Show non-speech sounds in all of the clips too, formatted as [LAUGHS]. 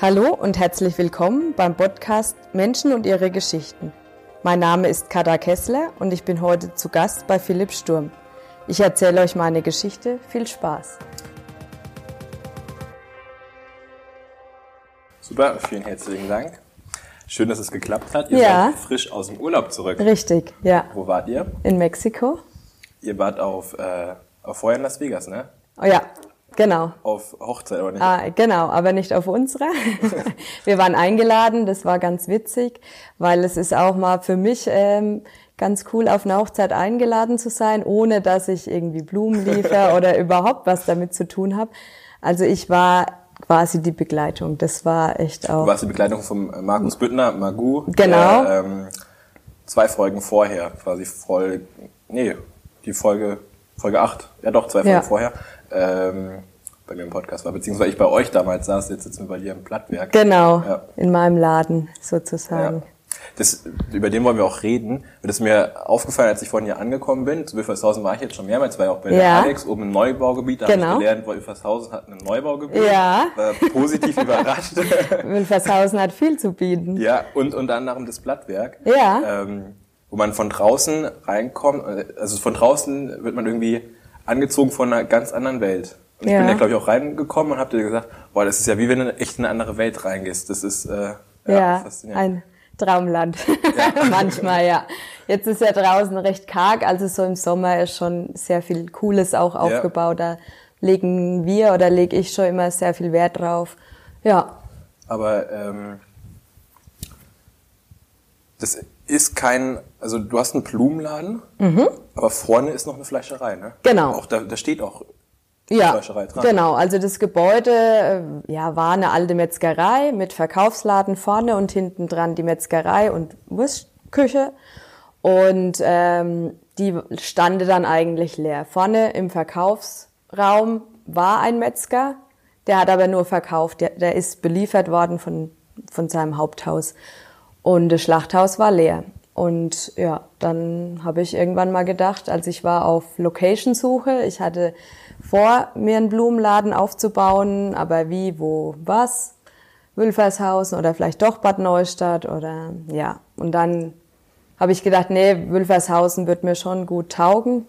Hallo und herzlich willkommen beim Podcast Menschen und ihre Geschichten. Mein Name ist Kada Kessler und ich bin heute zu Gast bei Philipp Sturm. Ich erzähle euch meine Geschichte. Viel Spaß. Super, vielen herzlichen Dank. Schön, dass es geklappt hat. Ihr Ja. seid frisch aus dem Urlaub zurück. Richtig, ja. Wo wart ihr? In Mexiko? Ihr wart auf, äh, auf vorher in Las Vegas, ne? Oh ja, genau. Auf Hochzeit, oder nicht? Ah, genau, aber nicht auf unserer. [LAUGHS] Wir waren eingeladen, das war ganz witzig, weil es ist auch mal für mich ähm, ganz cool, auf eine Hochzeit eingeladen zu sein, ohne dass ich irgendwie Blumen liefere [LAUGHS] oder überhaupt was damit zu tun habe. Also ich war quasi die Begleitung. Das war echt Du auch. warst die Begleitung äh, Markus Büttner, Magu. Genau. Der, ähm, zwei Folgen vorher, quasi Folge, nee, die Folge, Folge 8, ja doch, zwei Folgen Ja. vorher, ähm, bei mir im Podcast war, beziehungsweise ich bei euch damals saß, jetzt sitzen wir bei dir im Plattwerk. Genau, Ja. in meinem Laden Ja. sozusagen. Das, über den wollen wir auch reden. Das ist mir aufgefallen, als ich vorhin hier angekommen bin. Zu Wilfershausen war ich jetzt schon mehrmals, war ja auch bei der Ja. Alex oben im Neubaugebiet. Da Genau. habe ich gelernt, Wilfershausen hat ein Neubaugebiet. Ja. War positiv [LAUGHS] überrascht. Wilfershausen hat viel zu bieten. ja, und unter anderem das Blattwerk. Ja. Ähm, wo man von draußen reinkommt. äh, Also von draußen wird man irgendwie angezogen von einer ganz anderen Welt. Und ich Ja. bin da, glaube ich, auch reingekommen und habe dir gesagt, boah, das ist ja wie wenn du echt in eine andere Welt reingehst. Das ist äh, ja, Ja, faszinierend. ein Traumland. [LAUGHS] Manchmal, ja. Jetzt ist ja draußen recht karg, also so im Sommer ist schon sehr viel Cooles auch aufgebaut. Da legen wir oder lege ich schon immer sehr viel Wert drauf. Ja, Aber ähm, das ist kein, also du hast einen Blumenladen, aber vorne ist noch eine Fleischerei, ne? Mhm. Genau. Auch da, da steht auch ja, Fleischerei dran. genau. Also das Gebäude äh, ja, war eine alte Metzgerei mit Verkaufsladen vorne und hinten dran die Metzgerei und Wurstküche. Und ähm, die stande dann eigentlich leer. Vorne im Verkaufsraum war ein Metzger, der hat aber nur verkauft. Der, der ist beliefert worden von, von seinem Haupthaus. Und das Schlachthaus war leer. Und ja, dann habe ich irgendwann mal gedacht, als ich war auf Location-Suche, ich hatte vor, mir einen Blumenladen aufzubauen, aber wie, wo, was? Wülfershausen oder vielleicht doch Bad Neustadt oder ja. Und dann habe ich gedacht, nee, Wülfershausen wird mir schon gut taugen.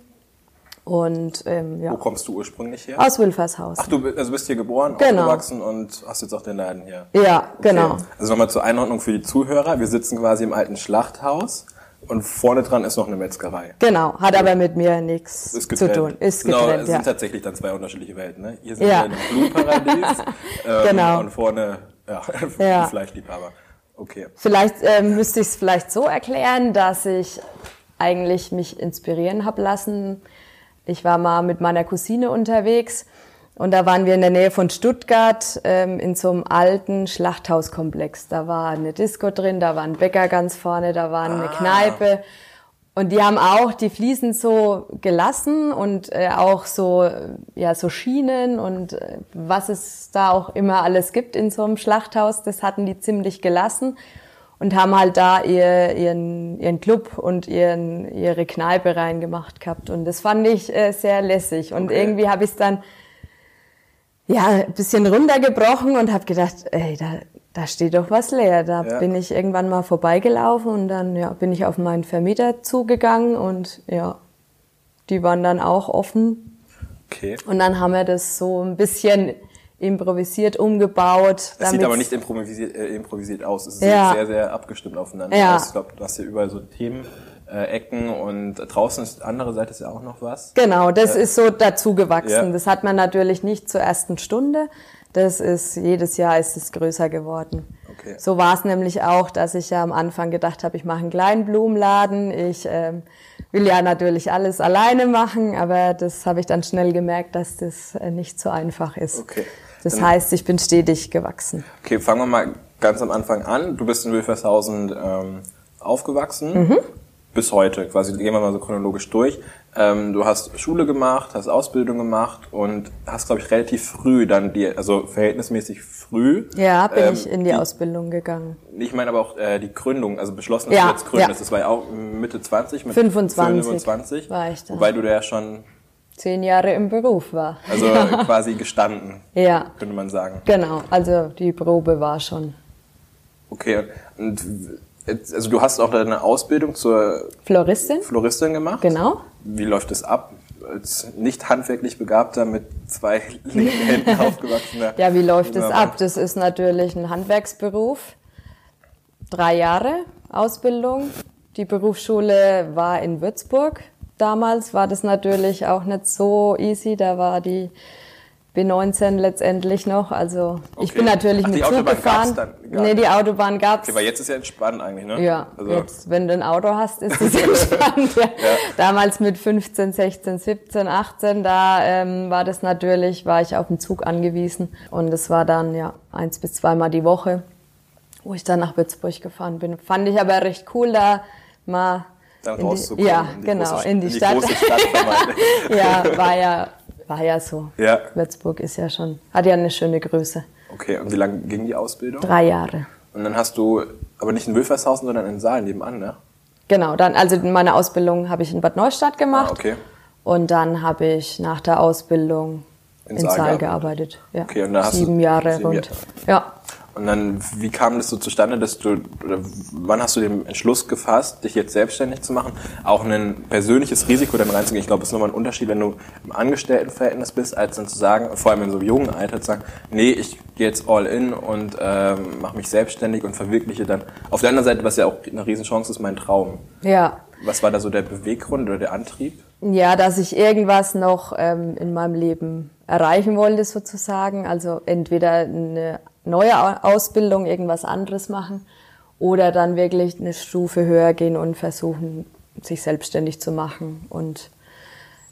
Und ähm, Wo ja, kommst du ursprünglich her? aus Wülfershausen. Ach, du also bist hier geboren, Genau. aufgewachsen und hast jetzt auch den Laden hier. Ja, genau. Okay. Also nochmal zur Einordnung für die Zuhörer. Wir sitzen quasi im alten Schlachthaus und vorne dran ist noch eine Metzgerei. Genau, hat aber mit mir nichts zu tun. Ist Genau, getrennt, es ja. sind tatsächlich dann zwei unterschiedliche Welten. Ne? Hier sind Ja. wir in einem Blumenparadies [LAUGHS] ähm, Genau. und vorne ja, [LAUGHS] Ja. Fleischliebhaber. Okay. Vielleicht ähm, müsste ich es vielleicht so erklären, dass ich eigentlich mich inspirieren habe lassen. Ich war mal mit meiner Cousine unterwegs und da waren wir in der Nähe von Stuttgart ähm, in so einem alten Schlachthauskomplex. Da war eine Disco drin, da war ein Bäcker ganz vorne, da war eine Kneipe. Und die haben auch die Fliesen so gelassen und äh, auch so, äh, ja, so Schienen und äh, was es da auch immer alles gibt in so einem Schlachthaus, das hatten die ziemlich gelassen und haben halt da ihr, ihren, ihren Club und ihren, ihre Kneipe reingemacht gehabt. Und das fand ich äh, sehr lässig. Und Okay. irgendwie habe ich es dann ja, ein bisschen runtergebrochen und habe gedacht, ey, da, da steht doch was leer. Da Ja. bin ich irgendwann mal vorbeigelaufen und dann ja, bin ich auf meinen Vermieter zugegangen und ja, die waren dann auch offen. Okay. Und dann haben wir das so ein bisschen improvisiert umgebaut. Es sieht aber nicht improvisiert, äh, improvisiert aus. Es Ja. sieht sehr, sehr abgestimmt aufeinander Ja. aus. Ich glaube, du hast hier überall so Themen, äh, Ecken und draußen ist andere Seite ist ja auch noch was. Genau, das ist so dazugewachsen. Ja. Das hat man natürlich nicht zur ersten Stunde. Das ist, jedes Jahr ist es größer geworden. Okay. So war es nämlich auch, dass ich ja am Anfang gedacht habe, ich mache einen kleinen Blumenladen. Ich ähm, will ja natürlich alles alleine machen, aber das habe ich dann schnell gemerkt, dass das äh, nicht so einfach ist. Okay. Das Dann- heißt, ich bin stetig gewachsen. Okay, fangen wir mal ganz am Anfang an. Du bist in Wilfershausen ähm, aufgewachsen. Mhm. Bis heute, quasi gehen wir mal so chronologisch durch. Ähm, du hast Schule gemacht, hast Ausbildung gemacht und hast, glaube ich, relativ früh dann die, also verhältnismäßig früh. Ja, bin ähm, ich in die, Ausbildung gegangen. Ich meine aber auch äh, die Gründung, also beschlossen, dass Ja, du jetzt gründest. ja. Das war ja auch Mitte 20 mit 25 25. war ich da. Wobei du da ja schon zehn Jahre im Beruf war. Also [LAUGHS] quasi gestanden, Ja, könnte man sagen. genau. Also die Probe war schon Okay, und also du hast auch deine Ausbildung zur Floristin. Floristin gemacht. Genau. Wie läuft es ab? Als nicht handwerklich Begabter mit zwei [LAUGHS] linken Händen [LAUGHS] aufgewachsener. Ja, wie läuft es ab? Das ist natürlich ein Handwerksberuf. Drei Jahre Ausbildung. Die Berufsschule war in Würzburg. Damals war das natürlich auch nicht so easy. Da war die B19 letztendlich noch. Also ich Okay. bin natürlich Ach, mit Zug gefahren. dann nee, die Autobahn gab's. Okay, weil jetzt ist ja entspannt eigentlich, ne? Ja, Also, jetzt, wenn du ein Auto hast, ist es [LAUGHS] entspannt. Ja. Damals mit 15, 16, 17, 18, da ähm, war das natürlich, war ich auf den Zug angewiesen. Und es war dann ja eins bis zweimal die Woche, wo ich dann nach Würzburg gefahren bin. Fand ich aber recht cool, da mal dann rauszukommen. ja, in genau, große, in die Stadt. [LAUGHS] ja, war ja, war ja so. ja. Würzburg ist ja schon, hat ja eine schöne Größe. Okay, und wie lange ging die Ausbildung? Drei Jahre. Und dann hast du, aber nicht in Wülfershausen, sondern in Saal nebenan, ne? Genau, dann, also meine Ausbildung habe ich in Bad Neustadt gemacht. Ah, okay. Und dann habe ich nach der Ausbildung In in, Saal gearbeitet. Ja. Okay, und da hast du sieben Jahre sieben rund. Jahre. Ja. Und dann, wie kam das so zustande, dass du, oder wann hast du den Entschluss gefasst, dich jetzt selbstständig zu machen, auch ein persönliches Risiko dann reinzugehen? Ich glaube, es ist nochmal ein Unterschied, wenn du im Angestelltenverhältnis bist, als dann zu sagen, vor allem in so einem jungen Alter, zu sagen, nee, ich gehe jetzt all in und ähm, mache mich selbstständig und verwirkliche dann. Auf der anderen Seite, was ja auch eine Riesenchance ist, mein Traum. Ja. Was war da so der Beweggrund oder der Antrieb? Ja, dass ich irgendwas noch ähm, in meinem Leben erreichen wollte, sozusagen. Also entweder eine neue Au- Ausbildung, irgendwas anderes machen oder dann wirklich eine Stufe höher gehen und versuchen, sich selbstständig zu machen. Und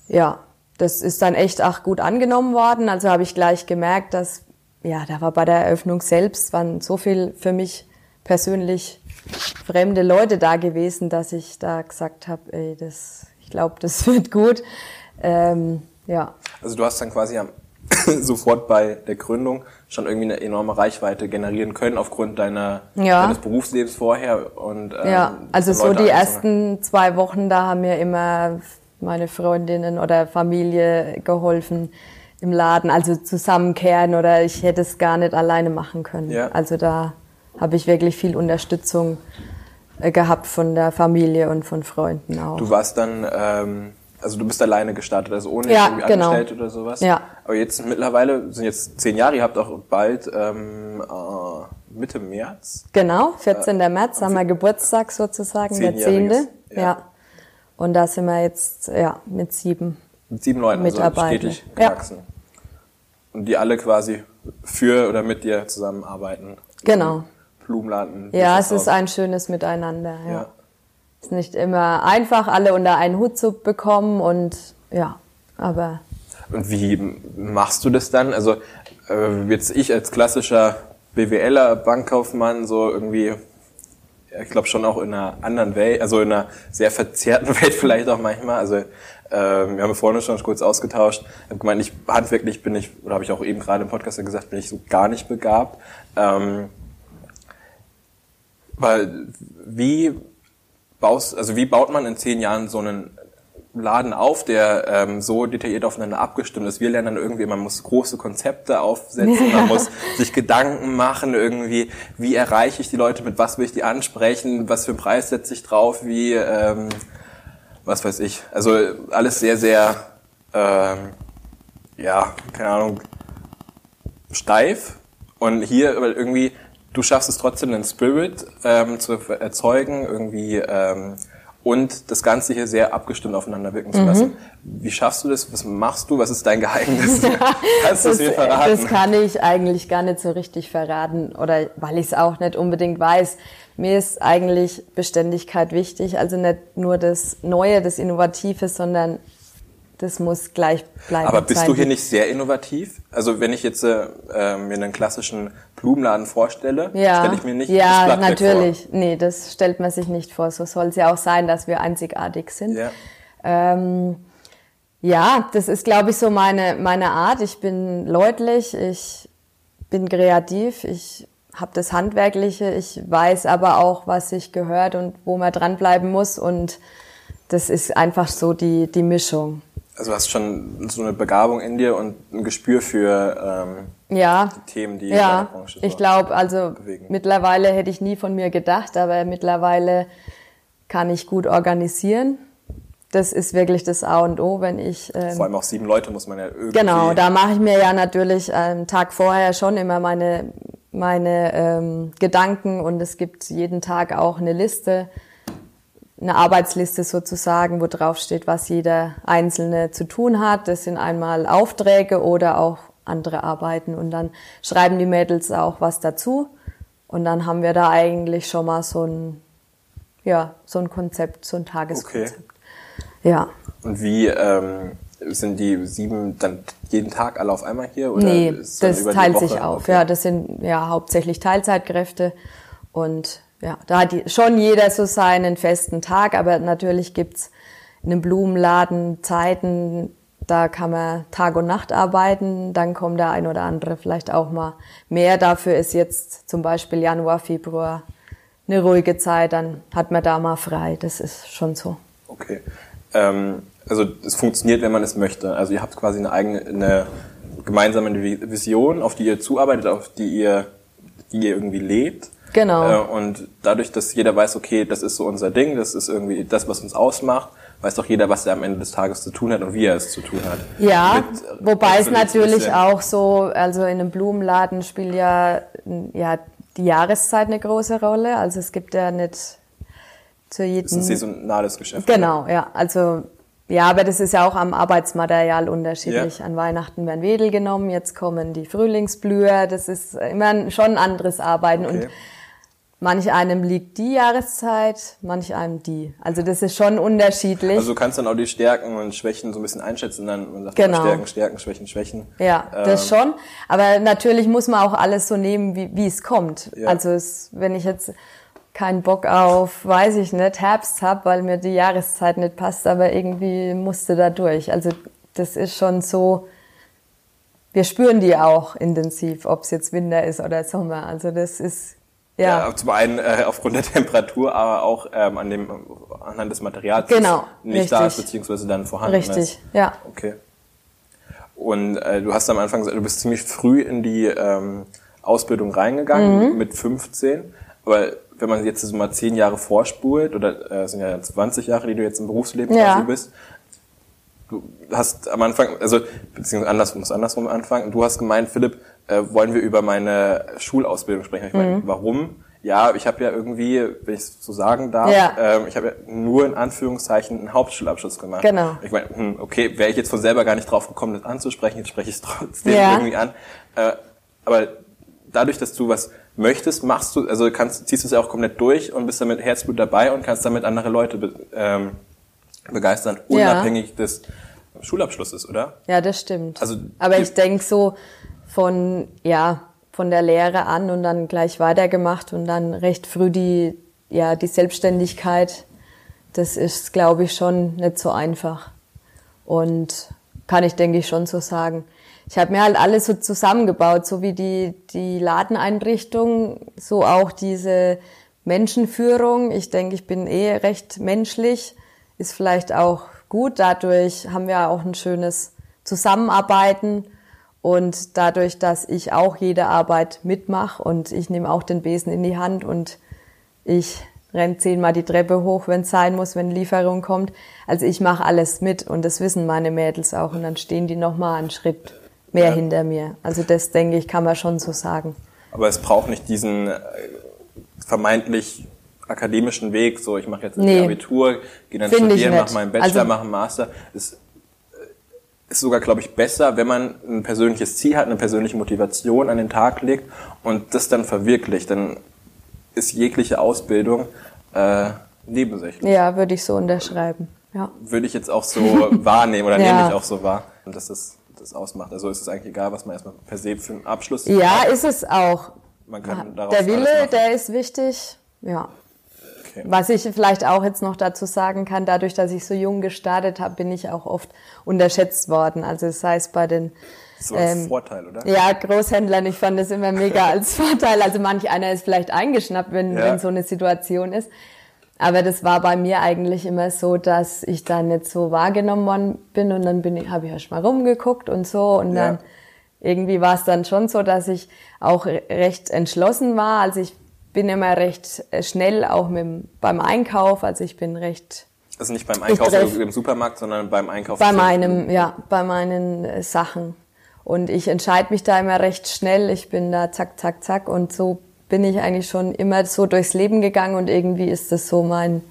ja, das ist dann echt auch gut angenommen worden. Also habe ich gleich gemerkt, dass, ja, da war bei der Eröffnung selbst, waren so viel für mich persönlich fremde Leute da gewesen, dass ich da gesagt habe, ey, das, ich glaube, das [LAUGHS] wird gut. Ähm, ja, Also du hast dann quasi am, [LAUGHS] sofort bei der Gründung schon irgendwie eine enorme Reichweite generieren können aufgrund deiner, Ja. deines Berufslebens vorher und ähm, ja. Also so Leute die ersten zwei Wochen, da haben mir immer meine Freundinnen oder Familie geholfen im Laden, also zusammenkehren oder ich hätte es gar nicht alleine machen können. Ja. Also da habe ich wirklich viel Unterstützung äh, gehabt von der Familie und von Freunden auch. Du warst dann, ähm, also du bist alleine gestartet, also ohne Ja, irgendwie genau. angestellt oder sowas. Ja. Aber jetzt mittlerweile sind jetzt zehn Jahre, ihr habt auch bald ähm, äh, Mitte März. Genau, 14. März haben wir Geburtstag sozusagen, der Zehnjähriges, 10. ja. Ja. Und da sind wir jetzt ja, mit sieben. Mit sieben Leuten, also Mitarbeitende. stetig Ja. gewachsen. Und die alle quasi für oder mit dir zusammenarbeiten. Genau. Blumenladen. Ja, es ist ein schönes Miteinander. Ja. Ja. Ist nicht immer einfach, alle unter einen Hut zu bekommen und ja, aber Und wie machst du das dann? Also äh, jetzt ich als klassischer BWLer, Bankkaufmann, so irgendwie, ja, ich glaube schon auch in einer anderen Welt, also in einer sehr verzerrten [LAUGHS] Welt vielleicht auch manchmal. Also ähm, wir haben vorhin schon kurz ausgetauscht. Ich habe gemeint, ich handwerklich bin ich, oder habe ich auch eben gerade im Podcast gesagt, bin ich so gar nicht begabt. Ähm, weil wie baust, also wie baut man in zehn Jahren so einen Laden auf, der ähm, so detailliert aufeinander abgestimmt ist. Wir lernen dann irgendwie, man muss große Konzepte aufsetzen, man [LAUGHS] muss sich Gedanken machen, irgendwie, wie erreiche ich die Leute, mit was will ich die ansprechen, was für einen Preis setze ich drauf, wie, ähm, was weiß ich. Also alles sehr, sehr, ähm, ja, keine Ahnung, steif. Und hier weil irgendwie, du schaffst es trotzdem, den Spirit ähm, zu erzeugen, irgendwie ähm, und das Ganze hier sehr abgestimmt aufeinander wirken Mhm. zu lassen. Wie schaffst du das? Was machst du? Was ist dein Geheimnis? [LAUGHS] Kannst du das, mir verraten? das kann ich eigentlich gar nicht so richtig verraten oder weil ich es auch nicht unbedingt weiß. Mir ist eigentlich Beständigkeit wichtig, also nicht nur das Neue, das Innovative, sondern das muss gleich bleiben. Aber bist du hier nicht sehr innovativ? Also wenn ich jetzt äh, äh, mir einen klassischen Blumenladen vorstelle, Ja, stelle ich mir nicht das ja natürlich. Nee, das stellt man sich nicht vor. So soll es ja auch sein, dass wir einzigartig sind. vor. Ja. Ähm, ja, das ist, glaube ich, so meine, meine Art. Ich bin leutlich, ich bin kreativ, ich habe das Handwerkliche, ich weiß aber auch, was sich gehört und wo man dranbleiben muss. Und das ist einfach so die, die Mischung. Also du hast schon so eine Begabung in dir und ein Gespür für ähm, ja. die Themen, die ja. in der Branche so Ich glaube, also bewegen. mittlerweile hätte ich nie von mir gedacht, aber mittlerweile kann ich gut organisieren. Das ist wirklich das A und O, wenn ich ähm, Vor allem auch sieben Leute muss man ja irgendwie. Genau, da mache ich mir ja natürlich einen Tag vorher schon immer meine, meine ähm, Gedanken und es gibt jeden Tag auch eine Liste, eine Arbeitsliste sozusagen, wo drauf steht, was jeder Einzelne zu tun hat. Das sind einmal Aufträge oder auch andere Arbeiten und dann schreiben die Mädels auch was dazu und dann haben wir da eigentlich schon mal so ein, ja, so ein Konzept, so ein Tageskonzept. Ja. Und wie ähm, sind die sieben dann jeden Tag alle auf einmal hier? Oder Nee, das teilt sich auf. Okay. Ja, das sind ja hauptsächlich Teilzeitkräfte und ja, da hat schon jeder so seinen festen Tag, aber natürlich gibt's in einem Blumenladen Zeiten, da kann man Tag und Nacht arbeiten, dann kommt der ein oder andere vielleicht auch mal mehr. Dafür ist jetzt zum Beispiel Januar, Februar eine ruhige Zeit, dann hat man da mal frei. Das ist schon so. Okay. Ähm, also es funktioniert, wenn man es möchte. Also ihr habt quasi eine eigene, eine gemeinsame Vision, auf die ihr zuarbeitet, auf die ihr, die ihr irgendwie lebt. Genau. Äh, und dadurch, dass jeder weiß, okay, das ist so unser Ding, das ist irgendwie das, was uns ausmacht, weiß doch jeder, was er am Ende des Tages zu tun hat und wie er es zu tun hat. Ja, Mit, äh, wobei es natürlich auch so, also in einem Blumenladen spielt ja, ja die Jahreszeit eine große Rolle. Also es gibt ja nicht zu jedem. Das ist ein saisonales Geschäft. Genau, ja. Also ja, aber das ist ja auch am Arbeitsmaterial unterschiedlich. Ja. An Weihnachten werden Wedel genommen, jetzt kommen die Frühlingsblüher. Das ist immer schon ein anderes Arbeiten Okay. und manch einem liegt die Jahreszeit, manch einem die. Also das ist schon unterschiedlich. Also du kannst dann auch die Stärken und Schwächen so ein bisschen einschätzen, dann man sagt Genau. Stärken, Stärken, Schwächen, Schwächen. Ja, das Ähm, schon. Aber natürlich muss man auch alles so nehmen, wie, wie es kommt. Ja. Also es, wenn ich jetzt keinen Bock auf, weiß ich nicht, Herbst hab, weil mir die Jahreszeit nicht passt, aber irgendwie musste da durch. Also das ist schon so, wir spüren die auch intensiv, ob es jetzt Winter ist oder Sommer. Also das ist, ja, Ja, zum einen äh, aufgrund der [LAUGHS] Temperatur, aber auch ähm, an dem anhand des Materials, Genau, nicht da ist richtig. beziehungsweise dann vorhanden richtig, ist. ja. Okay. Und äh, du hast am Anfang gesagt, du bist ziemlich früh in die ähm, Ausbildung reingegangen Mhm. mit 15. Aber wenn man jetzt so mal zehn Jahre vorspult, oder äh, sind ja 20 Jahre, die du jetzt im Berufsleben Ja. bist, du hast am Anfang, also beziehungsweise andersrum, muss andersrum anfangen. Du hast gemeint, Philipp, äh, wollen wir über meine Schulausbildung sprechen? Ich Mhm. meine, warum? Ja, ich habe ja irgendwie, wenn ich es so sagen darf, Ja. ähm, ich habe ja nur in Anführungszeichen einen Hauptschulabschluss gemacht. Genau. Ich meine, hm, okay, wäre ich jetzt von selber gar nicht drauf gekommen, das anzusprechen, jetzt spreche ich es trotzdem Ja. irgendwie an. Äh, aber dadurch, dass du was möchtest, machst du, also kannst, ziehst du es ja auch komplett durch und bist damit Herzblut dabei und kannst damit andere Leute ähm, begeistern, Ja. unabhängig des Schulabschlusses, oder? Ja, das stimmt. Also Aber ich denke so von, ja, von der Lehre an und dann gleich weitergemacht und dann recht früh die, ja, die Selbstständigkeit, das ist, glaube ich, schon nicht so einfach. Und kann ich, denke ich, schon so sagen. Ich habe mir halt alles so zusammengebaut, so wie die, die Ladeneinrichtung, so auch diese Menschenführung. Ich denke, ich bin eh recht menschlich, ist vielleicht auch gut. Dadurch haben wir auch ein schönes Zusammenarbeiten und dadurch, dass ich auch jede Arbeit mitmache und ich nehme auch den Besen in die Hand und ich renn zehnmal die Treppe hoch, wenn es sein muss, wenn Lieferung kommt. Also ich mache alles mit und das wissen meine Mädels auch und dann stehen die noch mal einen Schritt mehr Ja. hinter mir. Also das denke ich, kann man schon so sagen. Aber es braucht nicht diesen äh, vermeintlich akademischen Weg, so ich mache jetzt ein Nee. Abitur, gehe dann Find studieren, mache meinen Bachelor, Also- mache einen Master. Es äh, ist sogar, glaube ich, besser, wenn man ein persönliches Ziel hat, eine persönliche Motivation an den Tag legt und das dann verwirklicht. Dann ist jegliche Ausbildung äh, nebensächlich. Ja, würde ich so unterschreiben. Ja. Würde ich jetzt auch so [LAUGHS] wahrnehmen oder Ja. nehme ich auch so wahr, dass das das ausmacht. Also ist es eigentlich egal, was man erstmal per se für einen Abschluss Ja, hat. ist es auch. Man kann daraus Der alles Wille, der ist wichtig. Ja. Okay. Was ich vielleicht auch jetzt noch dazu sagen kann, dadurch, dass ich so jung gestartet habe, bin ich auch oft unterschätzt worden. Also sei es bei den So ein ähm, Vorteil, oder? ja, Großhändlern, ich fand das immer mega [LAUGHS] als Vorteil. Also manch einer ist vielleicht eingeschnappt, wenn, Ja. wenn so eine Situation ist. Aber das war bei mir eigentlich immer so, dass ich da nicht so wahrgenommen worden bin und dann bin ich, habe ich erst mal rumgeguckt und so und Ja. dann irgendwie war es dann schon so, dass ich auch recht entschlossen war. Also ich bin immer recht äh, schnell auch mit, beim Einkauf. Also ich bin recht Also nicht beim Einkauf im Supermarkt, sondern beim Einkauf. bei meinem, ja, bei meinen äh, Sachen. Und ich entscheide mich da immer recht schnell. Ich bin da zack, zack, zack. Und so bin ich eigentlich schon immer so durchs Leben gegangen und irgendwie ist das so mein,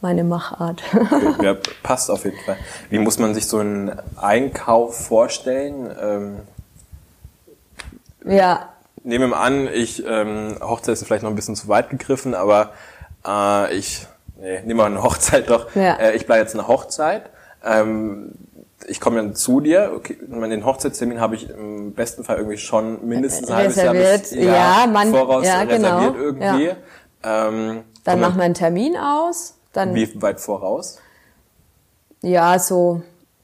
meine Machart. [LAUGHS] Ja, passt auf jeden Fall. Wie muss man sich so einen Einkauf vorstellen? Ähm, ja, nehmen wir mal an, ich, ähm, Hochzeit ist vielleicht noch ein bisschen zu weit gegriffen, aber äh, ich, nee, nehmen wir eine [LAUGHS] Hochzeit doch. Ja. Äh, ich bleibe jetzt eine Hochzeit. Ähm, ich komme dann zu dir. Okay, den Hochzeitstermin habe ich im besten Fall irgendwie schon mindestens ein halbes Jahr bis Reserviert, ja, man- voraus ja, genau, reserviert irgendwie. ja. Ähm, dann machen wir einen Termin aus. Dann, Wie weit voraus? ja, so,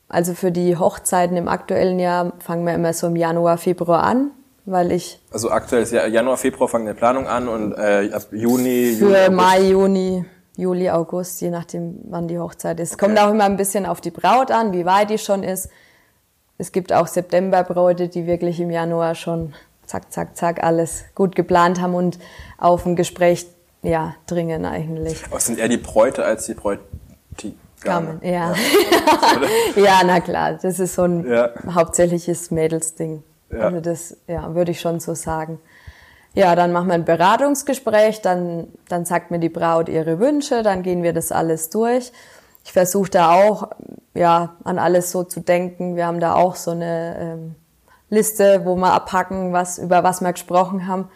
also für die Hochzeiten im aktuellen Jahr fangen wir immer so im Januar, Februar an, weil ich Also aktuell ist ja Januar, Februar fangen die Planung an und äh, ab Juni, Juli, Für August. Mai, Juni, Juli, August, je nachdem, wann die Hochzeit ist. Kommt auch immer ein bisschen auf die Braut an, wie weit die schon ist. Es gibt auch Septemberbräute, die wirklich im Januar schon zack, zack, zack alles gut geplant haben und auf ein Gespräch ja, dringen eigentlich. Aber es sind eher die Bräute als die Bräutigame. Gamen, ja. [LAUGHS] ja, na klar, das ist so ein Ja. hauptsächliches Mädelsding. Ja. Also das, ja, würde ich schon so sagen. Ja, dann machen wir ein Beratungsgespräch, dann, dann sagt mir die Braut ihre Wünsche, dann gehen wir das alles durch. Ich versuche da auch, ja, an alles so zu denken. Wir haben da auch so eine ähm, Liste, wo wir abhacken, was, über was wir gesprochen haben.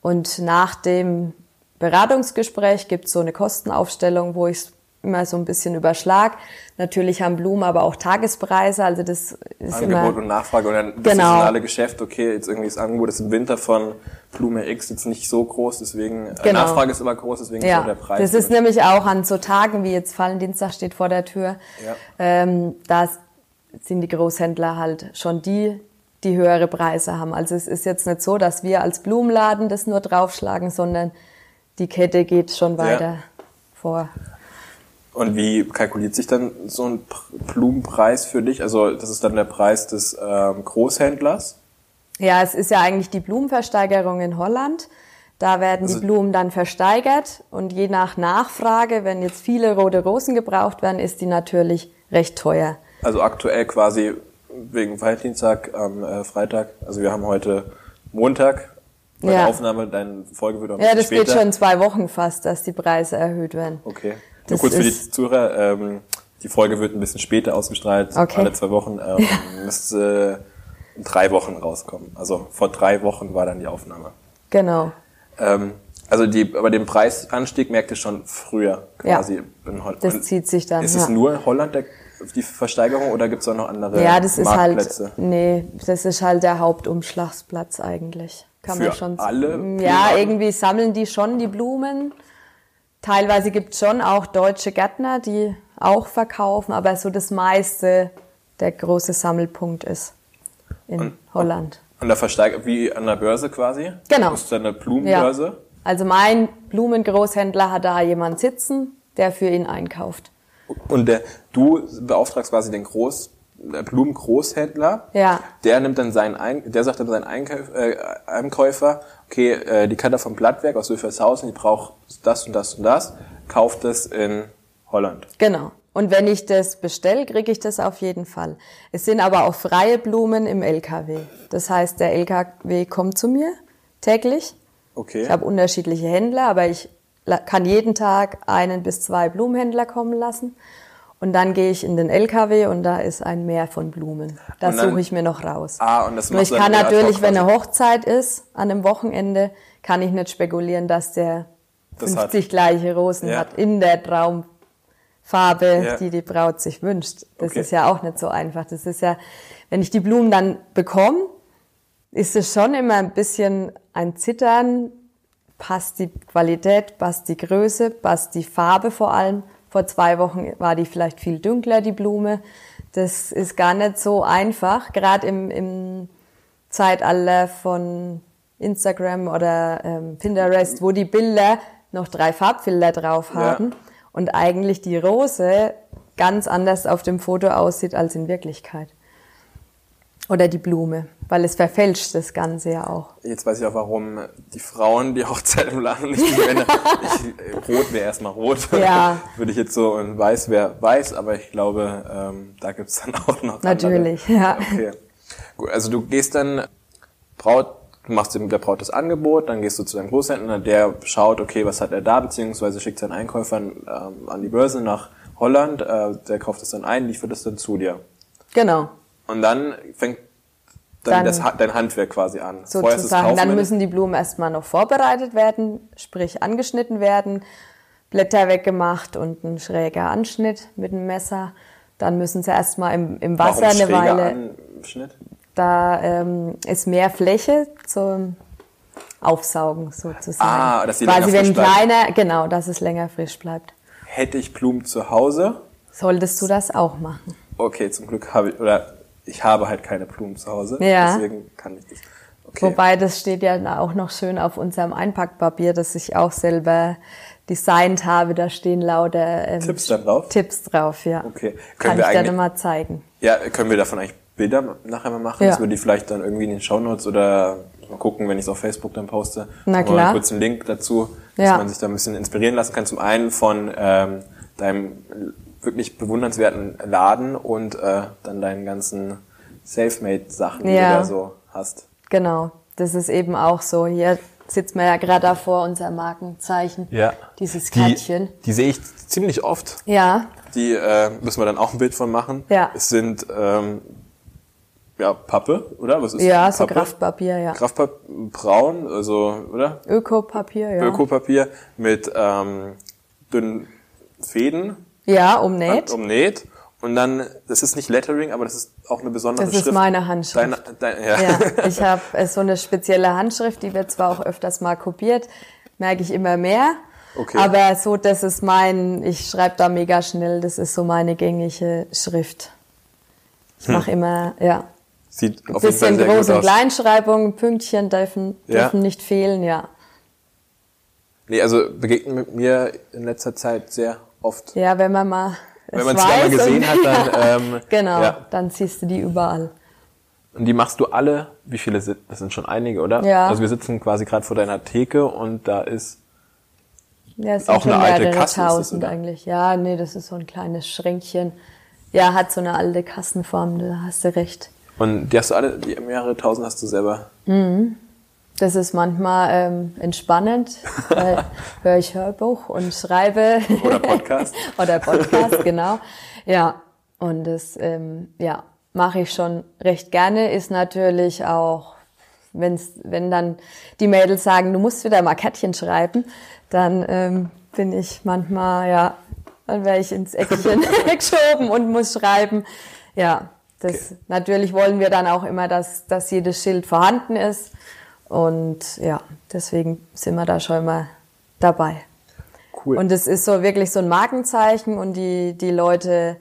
Und nach dem Beratungsgespräch gibt es so eine Kostenaufstellung, wo ich immer so ein bisschen überschlag. Natürlich haben Blumen aber auch Tagespreise, also das ist Angebot immer und Nachfrage und dann das Genau. saisonale Geschäft, okay, jetzt irgendwie das Angebot ist im Winter von Blume X jetzt nicht so groß, deswegen äh, Genau. Nachfrage ist immer groß, deswegen ist Ja, auch der Preis. das ist nämlich auch an so Tagen wie jetzt Valentinstag steht vor der Tür. Ja. Ähm, da sind die Großhändler halt schon die, die höhere Preise haben. Also es ist jetzt nicht so, dass wir als Blumenladen das nur draufschlagen, sondern die Kette geht schon weiter vor. Und wie kalkuliert sich dann so ein Pr- Blumenpreis für dich? Also das ist dann der Preis des ähm, Großhändlers. Ja, es ist ja eigentlich die Blumenversteigerung in Holland. Da werden Also- die Blumen dann versteigert und je nach Nachfrage, wenn jetzt viele rote Rosen gebraucht werden, ist die natürlich recht teuer. Also aktuell quasi wegen Valentinstag am äh, Freitag. Also wir haben heute Montag. Bei Ja. der Aufnahme, deine Folge wird auch Ja, das später. geht schon zwei Wochen fast, dass die Preise erhöht werden. Okay. Nur Das kurz für die Zuhörer, ähm, die Folge wird ein bisschen später ausgestrahlt, Okay. alle zwei Wochen. Ähm, [LAUGHS] Müsste in drei Wochen rauskommen. Also vor drei Wochen war dann die Aufnahme. Genau. Ähm, also die, aber den Preisanstieg merkt ihr schon früher Ja. quasi in Holland. Das zieht sich dann, Ist es ja. nur in Holland der, die Versteigerung oder gibt es auch noch andere Ja, das ist halt, Marktplätze? nee, das ist halt der Hauptumschlagsplatz eigentlich. Kann Für man schon alle Ja, irgendwie sammeln die schon die Blumen. Teilweise gibt's schon auch deutsche Gärtner, die auch verkaufen, aber so das meiste der große Sammelpunkt ist in Holland. An der Versteigerung, wie an der Börse quasi? Genau. Das ist dann eine Blumenbörse. Also mein Blumengroßhändler hat da jemand sitzen, der für ihn einkauft. Und der, du beauftragst quasi den Groß, Blumengroßhändler. Ja. Der nimmt dann seinen Ein, der sagt dann seinen Einkäuf, äh, Einkäufer, okay, äh, die Katja vom Blattwerk aus Wilfershausen, die braucht das und das und das, kauft das in Holland. Genau. Und wenn ich das bestelle, kriege ich das auf jeden Fall. Es sind aber auch freie Blumen im LKW. Das heißt, der LKW kommt zu mir täglich. Okay. Ich habe unterschiedliche Händler, aber ich kann jeden Tag einen bis zwei Blumenhändler kommen lassen. Und dann gehe ich in den LKW und da ist ein Meer von Blumen. Da Und dann- suche ich mir noch raus. Ah, und das machst ich kann natürlich, wenn eine Hochzeit ist, an einem Wochenende, kann ich nicht spekulieren, dass der Das hat- 50 gleiche Rosen Ja. hat in der Traumfarbe, Ja. die die Braut sich wünscht. Das Okay. ist ja auch nicht so einfach. Das ist ja, wenn ich die Blumen dann bekomme, ist es schon immer ein bisschen ein Zittern. Passt die Qualität, passt die Größe, passt die Farbe vor allem. Vor zwei Wochen war die vielleicht viel dunkler, die Blume. Das ist gar nicht so einfach, gerade im, im Zeitalter von Instagram oder ähm, Pinterest, wo die Bilder noch drei Farbfilter drauf Ja. haben. und eigentlich die Rose ganz anders auf dem Foto aussieht als in Wirklichkeit. Oder die Blume, weil es verfälscht das Ganze ja auch. Jetzt weiß ich auch, warum die Frauen die Hochzeit im Laden nicht die Männer. Ich, rot wäre erstmal rot. Ja. [LAUGHS] Würde ich jetzt so und weiß wäre weiß, aber ich glaube, ähm, da gibt's dann auch noch. Natürlich, andere. [LAUGHS] ja. Okay. Gut, also du gehst dann Braut, du machst dem der Braut das Angebot, dann gehst du zu deinem Großhändler, der schaut, okay, was hat er da, beziehungsweise schickt seinen Einkäufern ähm, an die Börse nach Holland, äh, der kauft es dann ein, liefert es dann zu dir. Genau. Und dann fängt dann, Dann- das, dein Handwerk quasi an. Sozusagen. Dann müssen die Blumen erstmal noch vorbereitet werden, sprich angeschnitten werden, Blätter weggemacht und ein schräger Anschnitt mit dem Messer. Dann müssen sie erstmal im, im Wasser Warum eine Weile. Anschnitt? Da ähm, ist mehr Fläche zum Aufsaugen sozusagen. Ah, dass sie Quasi länger wenn frisch bleiben. kleiner, genau, dass es länger frisch bleibt. Hätte ich Blumen zu Hause? Solltest du das auch machen? Okay, zum Glück habe ich, oder ich habe halt keine Blumen zu Hause. Ja. Deswegen kann ich das. Okay. Wobei das steht ja auch noch schön auf unserem Einpackpapier, das ich auch selber designt habe. Da stehen lauter ähm, Tipps da drauf? Tipps drauf, ja. Okay. Können Kann wir ich dann immer zeigen. Ja, können wir davon eigentlich Bilder nachher mal machen? Ja. Dass wir die vielleicht dann irgendwie in den Shownotes oder mal gucken, wenn ich es auf Facebook dann poste. Na Mal klar. einen kurzen Link dazu, dass Ja. man sich da ein bisschen inspirieren lassen kann. Zum einen von ähm, deinem wirklich bewundernswerten Laden und äh, dann deinen ganzen Selfmade-Sachen, die Ja. du da so hast. Genau. Das ist eben auch so. Hier sitzt man ja gerade davor, unser Markenzeichen. Dieses Die, Kärtchen. die sehe ich ziemlich oft. Ja, Die äh, müssen wir dann auch ein Bild von machen. Ja. Es sind ähm, ja Pappe, oder? Was ist ja, so Pappe? Kraftpapier, ja. Kraftpapier braun, also oder? Ökopapier, ja. Ökopapier mit ähm, dünnen Fäden ja, umnäht. umnäht. Und dann, das ist nicht Lettering, aber das ist auch eine besondere Das ist Schrift. meine Handschrift. Deine, dein, ja. Ja, [LAUGHS] ich habe so eine spezielle Handschrift, die wird zwar auch öfters mal kopiert, merke ich immer mehr. Okay. Aber so, das ist mein, ich schreibe da mega schnell, das ist so meine gängige Schrift. Ich mache immer, ja, Sieht auf jeden Fall bisschen sehr Groß- und aus. Kleinschreibung, Pünktchen dürfen, Ja. dürfen nicht fehlen, ja. Nee, also begegnen mit mir in letzter Zeit sehr oft. Ja, wenn man mal Wenn man es weiß gesehen und- hat, dann [LAUGHS] ähm, Genau, Ja. dann siehst du die überall. Und die machst du alle, wie viele sind, das sind schon einige, oder? Ja. Also wir sitzen quasi gerade vor deiner Theke und da ist, Ja, es Auch eine alte Kasse ist das, tausend eigentlich. Ja, nee, das ist so ein kleines Schränkchen. Ja, hat so eine alte Kassenform, da hast du recht. und die hast du alle, die mehrere tausend hast du selber. Das ist manchmal ähm, entspannend, [LAUGHS] weil höre ich Hörbuch und schreibe. Oder Podcast. [LAUGHS] Oder Podcast, genau. Ja, und das ähm, ja, mache ich schon recht gerne. Ist natürlich auch, wenn's, wenn dann die Mädels sagen, du musst wieder mal Kärtchen schreiben, dann ähm, bin ich manchmal, ja, dann wäre ich ins Eckchen [LAUGHS] geschoben und muss schreiben. Ja, das Okay. natürlich wollen wir dann auch immer, dass, dass jedes Schild vorhanden ist. Und ja, deswegen sind wir da schon immer dabei. Cool. Und es ist so wirklich so ein Markenzeichen und die, die Leute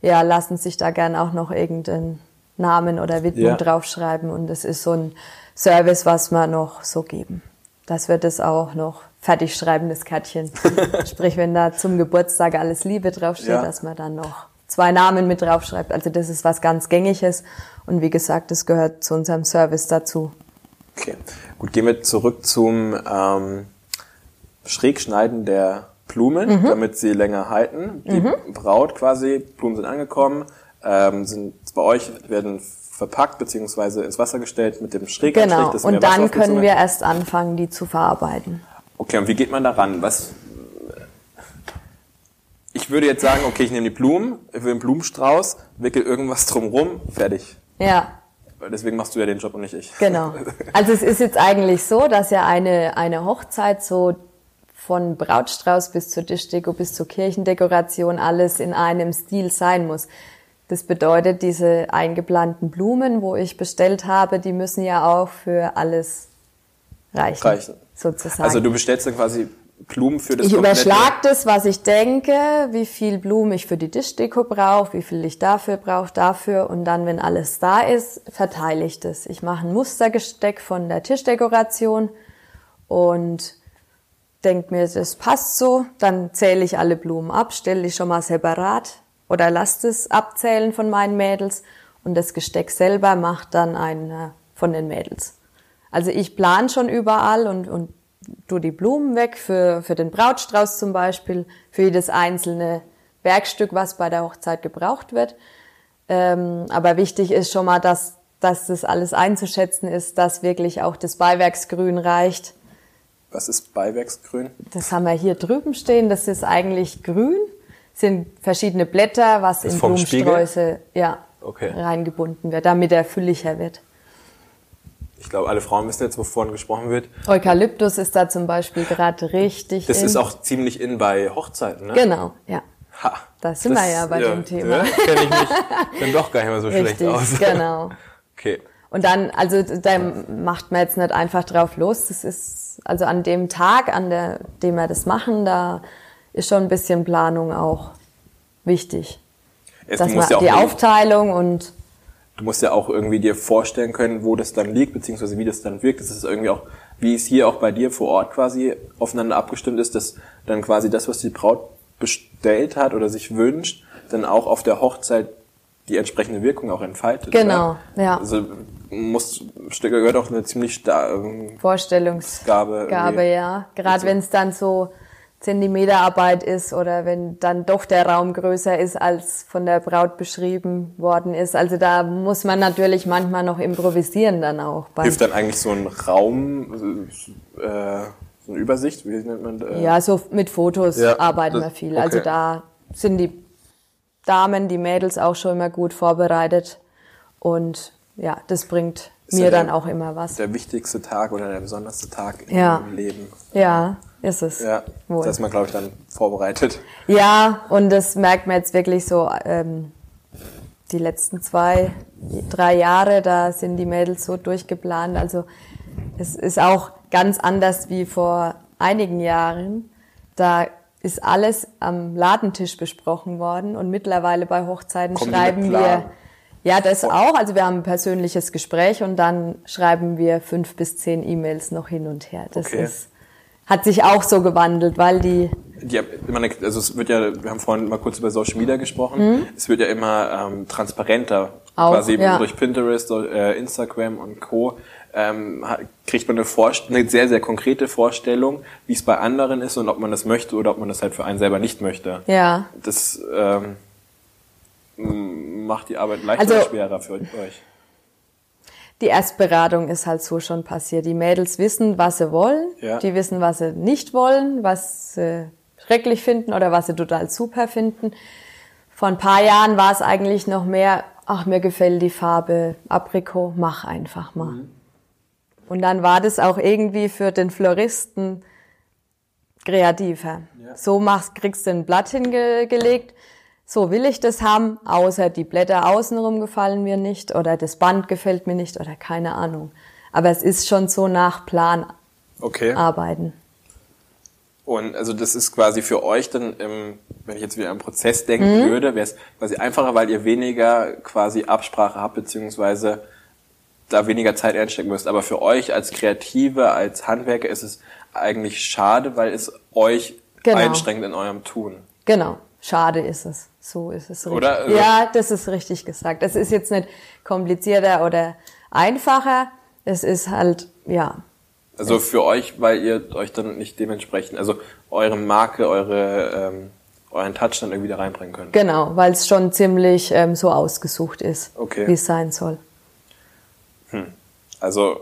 ja, lassen sich da gern auch noch irgendeinen Namen oder Widmung Ja. draufschreiben und es ist so ein Service, was wir noch so geben. Dass wir das auch noch fertig schreiben, das Kärtchen. [LAUGHS] Sprich, wenn da zum Geburtstag alles Liebe draufsteht, Ja. dass man dann noch zwei Namen mit draufschreibt. Also das ist was ganz Gängiges und wie gesagt, das gehört zu unserem Service dazu. Okay, gut, gehen wir zurück zum ähm, Schrägschneiden der Blumen, Mhm. damit sie länger halten. Die Braut quasi, Blumen sind angekommen, ähm, sind bei euch, werden verpackt beziehungsweise ins Wasser gestellt mit dem Schräganstrich. Genau. dass Und dann können wir erst anfangen, die zu verarbeiten. Okay, und wie geht man da ran? Was? Ich würde jetzt sagen, okay, ich nehme die Blumen, ich will einen Blumenstrauß, wickel irgendwas drumrum, fertig. Ja, Deswegen machst du ja den Job und nicht ich. Genau. [LAUGHS] Also es ist jetzt eigentlich so, dass ja eine, eine Hochzeit so von Brautstrauß bis zur Tischdeko bis zur Kirchendekoration alles in einem Stil sein muss. Das bedeutet, diese eingeplanten Blumen, wo ich bestellt habe, die müssen ja auch für alles reichen. Reichen. Sozusagen. Also du bestellst dann quasi Blumen für das Ich überschlag das, was ich denke, wie viel Blumen ich für die Tischdeko brauche, wie viel ich dafür brauche, dafür. Und dann, wenn alles da ist, verteile ich das. Ich mache ein Mustergesteck von der Tischdekoration und denke mir, das passt so, dann zähle ich alle Blumen ab, stelle die schon mal separat oder lasse es abzählen von meinen Mädels und das Gesteck selber macht dann einer von den Mädels. Also ich plane schon überall und, und tu die Blumen weg für, für den Brautstrauß zum Beispiel, für jedes einzelne Werkstück, was bei der Hochzeit gebraucht wird. Ähm, aber wichtig ist schon mal, dass, dass das alles einzuschätzen ist, dass wirklich auch das Beiwerksgrün reicht. Was ist Beiwerksgrün? Das haben wir hier drüben stehen. Das ist eigentlich grün. Sind verschiedene Blätter, was in Blumensträuße ja, okay. reingebunden wird, damit er fülliger wird. Ich glaube, alle Frauen wissen jetzt, wovon gesprochen wird. Eukalyptus ist da zum Beispiel gerade richtig. Das in. ist auch ziemlich in bei Hochzeiten, ne? Genau, ja. Ha, da sind das, wir ja bei ja, dem Thema. Ja, kenne ich mich dann doch gar nicht mehr so Richtig, schlecht aus. Genau. [LAUGHS] Okay. Und dann, also da macht man jetzt nicht einfach drauf los. Das ist, also an dem Tag, an der, dem wir das machen, da ist schon ein bisschen Planung auch wichtig. Es, Dass man ja die Aufteilung und du musst ja auch irgendwie dir vorstellen können, wo das dann liegt, beziehungsweise wie das dann wirkt. Das ist irgendwie auch, wie es hier auch bei dir vor Ort quasi aufeinander abgestimmt ist, dass dann quasi das, was die Braut bestellt hat oder sich wünscht, dann auch auf der Hochzeit die entsprechende Wirkung auch entfaltet. Genau, oder? ja. Also muss gehört auch eine ziemlich starke Vorstellungsgabe, Gabe, ja. Gerade wenn es dann so Zentimeterarbeit ist oder wenn dann doch der Raum größer ist, als von der Braut beschrieben worden ist. Also da muss man natürlich manchmal noch improvisieren dann auch. Hilft dann eigentlich so ein Raum, äh, so eine Übersicht, wie nennt man das? Ja, so mit Fotos ja, arbeiten wir viel. Also okay. Also da sind die Damen, die Mädels auch schon immer gut vorbereitet und ja, das bringt ist mir ja dann auch immer was. Der wichtigste Tag oder der besonderste Tag ja. im Leben. Ja, ist es. Ja, wohl. das ist man, glaube ich, dann vorbereitet. Ja, und das merkt man jetzt wirklich so, ähm, die letzten zwei, drei Jahre, da sind die Mädels so durchgeplant. Also es ist auch ganz anders wie vor einigen Jahren. Da ist alles am Ladentisch besprochen worden und mittlerweile bei Hochzeiten Kommen schreiben wir, ja, das auch. Also wir haben ein persönliches Gespräch und dann schreiben wir fünf bis zehn E-Mails noch hin und her. Das okay. ist hat sich auch so gewandelt, weil die. die also es wird ja, wir haben vorhin mal kurz über Social Media gesprochen. Mhm. Es wird ja immer ähm, transparenter, auch, quasi ja. durch Pinterest, durch, äh, Instagram und Co. Ähm, kriegt man eine, Vorst eine sehr, sehr konkrete Vorstellung, wie es bei anderen ist und ob man das möchte oder ob man das halt für einen selber nicht möchte. Ja. Das ähm, macht die Arbeit leichter also, oder schwerer für euch? Die Erstberatung ist halt so schon passiert. Die Mädels wissen, was sie wollen, ja. die wissen, was sie nicht wollen, was sie schrecklich finden oder was sie total super finden. Vor ein paar Jahren war es eigentlich noch mehr, ach, mir gefällt die Farbe Aprikot, mach einfach mal. Mhm. Und dann war das auch irgendwie für den Floristen kreativer. Ja. So machst, kriegst du ein Blatt hingelegt, so will ich das haben, außer die Blätter außenrum gefallen mir nicht oder das Band gefällt mir nicht oder keine Ahnung. Aber es ist schon so nach Plan okay. arbeiten. Und also das ist quasi für euch dann, im, wenn ich jetzt wieder am Prozess denken mhm. würde, wäre es quasi einfacher, weil ihr weniger quasi Absprache habt, beziehungsweise da weniger Zeit einstecken müsst. Aber für euch als Kreative, als Handwerker ist es eigentlich schade, weil es euch genau. einschränkt in eurem Tun. Genau, schade ist es. So ist es richtig. Oder? Also ja, das ist richtig gesagt. Es ist jetzt nicht komplizierter oder einfacher. Es ist halt, ja. Also für euch, weil ihr euch dann nicht dementsprechend, also eure Marke, eure, ähm, euren Touch dann irgendwie da reinbringen könnt. Genau, weil es schon ziemlich ähm, so ausgesucht ist, okay. wie es sein soll. Hm. Also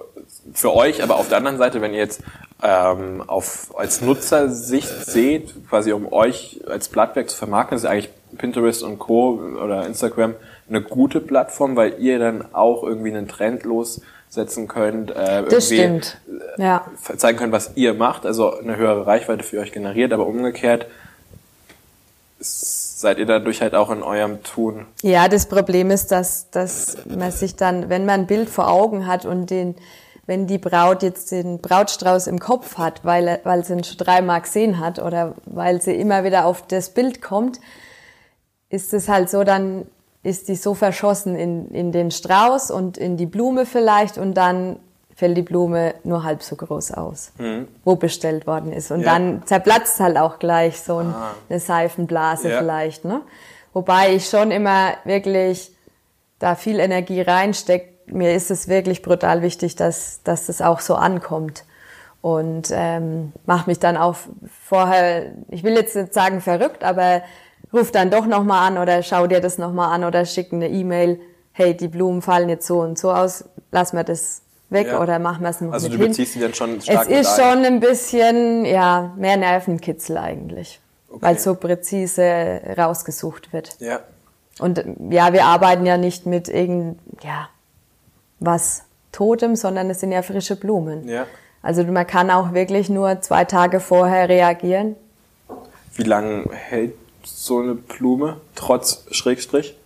für euch, aber auf der anderen Seite, wenn ihr jetzt ähm, auf, als Nutzersicht seht, quasi um euch als Blattwerk zu vermarkten, ist eigentlich Pinterest und Co. oder Instagram eine gute Plattform, weil ihr dann auch irgendwie einen Trend lossetzen könnt, äh, das irgendwie stimmt. Ja. zeigen könnt, was ihr macht, also eine höhere Reichweite für euch generiert, aber umgekehrt seid ihr dadurch halt auch in eurem Tun. Ja, das Problem ist, dass, dass man sich dann, wenn man ein Bild vor Augen hat und den, wenn die Braut jetzt den Brautstrauß im Kopf hat, weil, weil sie ihn schon dreimal gesehen hat oder weil sie immer wieder auf das Bild kommt, ist es halt so, dann ist die so verschossen in, in den Strauß und in die Blume vielleicht und dann fällt die Blume nur halb so groß aus, wo bestellt worden ist. Und Mhm. Ja. dann zerplatzt halt auch gleich so ein, Ah. eine Seifenblase Ja. vielleicht. Ne? Wobei ich schon immer wirklich da viel Energie reinstecke. Mir ist es wirklich brutal wichtig, dass, dass das auch so ankommt. Und ähm, mache mich dann auch vorher, ich will jetzt nicht sagen verrückt, aber ruf dann doch nochmal an oder schau dir das nochmal an oder schick eine E-Mail, hey, die Blumen fallen jetzt so und so aus, lass mir das weg Ja. oder machen wir es noch Also du hin. beziehst sie dann schon Es stark mit ist ein. schon ein bisschen, ja, mehr Nervenkitzel eigentlich, Okay. weil so präzise rausgesucht wird. Ja. Und ja, wir arbeiten ja nicht mit irgend, ja, was Totem, sondern es sind ja frische Blumen. Ja. Also man kann auch wirklich nur zwei Tage vorher reagieren. Wie lange hält so eine Blume trotz Schrägstrich?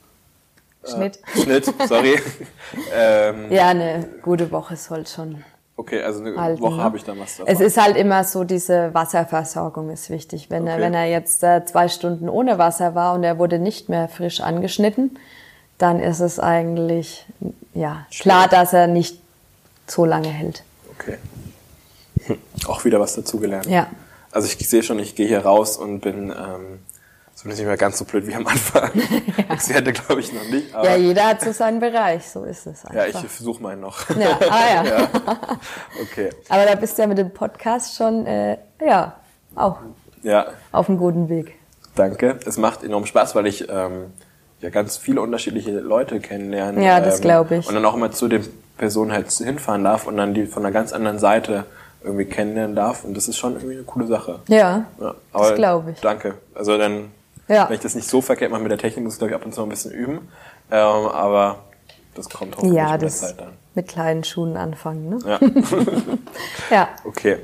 Schnitt. Schnitt, sorry. [LAUGHS] ähm, Ja, eine gute Woche soll schon okay, also eine halten. Woche ne? habe ich dann was davon. Es ist halt immer so, diese Wasserversorgung ist wichtig. Wenn, er, Okay. wenn er jetzt äh, zwei Stunden ohne Wasser war und er wurde nicht mehr frisch angeschnitten, dann ist es eigentlich ja, klar, dass er nicht so lange hält. Okay. Hm, Auch wieder was dazugelernt. Ja. Also ich sehe schon, ich gehe hier raus und bin ähm, zumindest nicht mehr ganz so blöd wie am Anfang. [LAUGHS] Experte glaube ich noch nicht, aber Ja, ja, jeder hat so seinen Bereich, so ist es einfach. ich versuche meinen noch. Ja, ah ja. [LAUGHS] [LAUGHS] Okay. Aber da bist du ja mit dem Podcast schon, äh, ja, auch Ja, auf einem guten Weg. danke. Es macht enorm Spaß, weil ich ähm, ja ganz viele unterschiedliche Leute kennenlerne. Ja, das ähm, glaub ich. Und dann auch immer zu den Personen halt hinfahren darf und dann die von einer ganz anderen Seite irgendwie kennenlernen darf. Und das ist schon irgendwie eine coole Sache. Ja, Ja, das glaube ich. Danke. Also dann, Ja. wenn ich das nicht so verkehrt mache mit der Technik, muss ich glaube ich ab und zu ein bisschen üben. Ähm, aber das kommt hoffentlich Ja, mit der Zeit dann. mit kleinen Schuhen anfangen, ne? Ja, [LAUGHS] Ja. okay.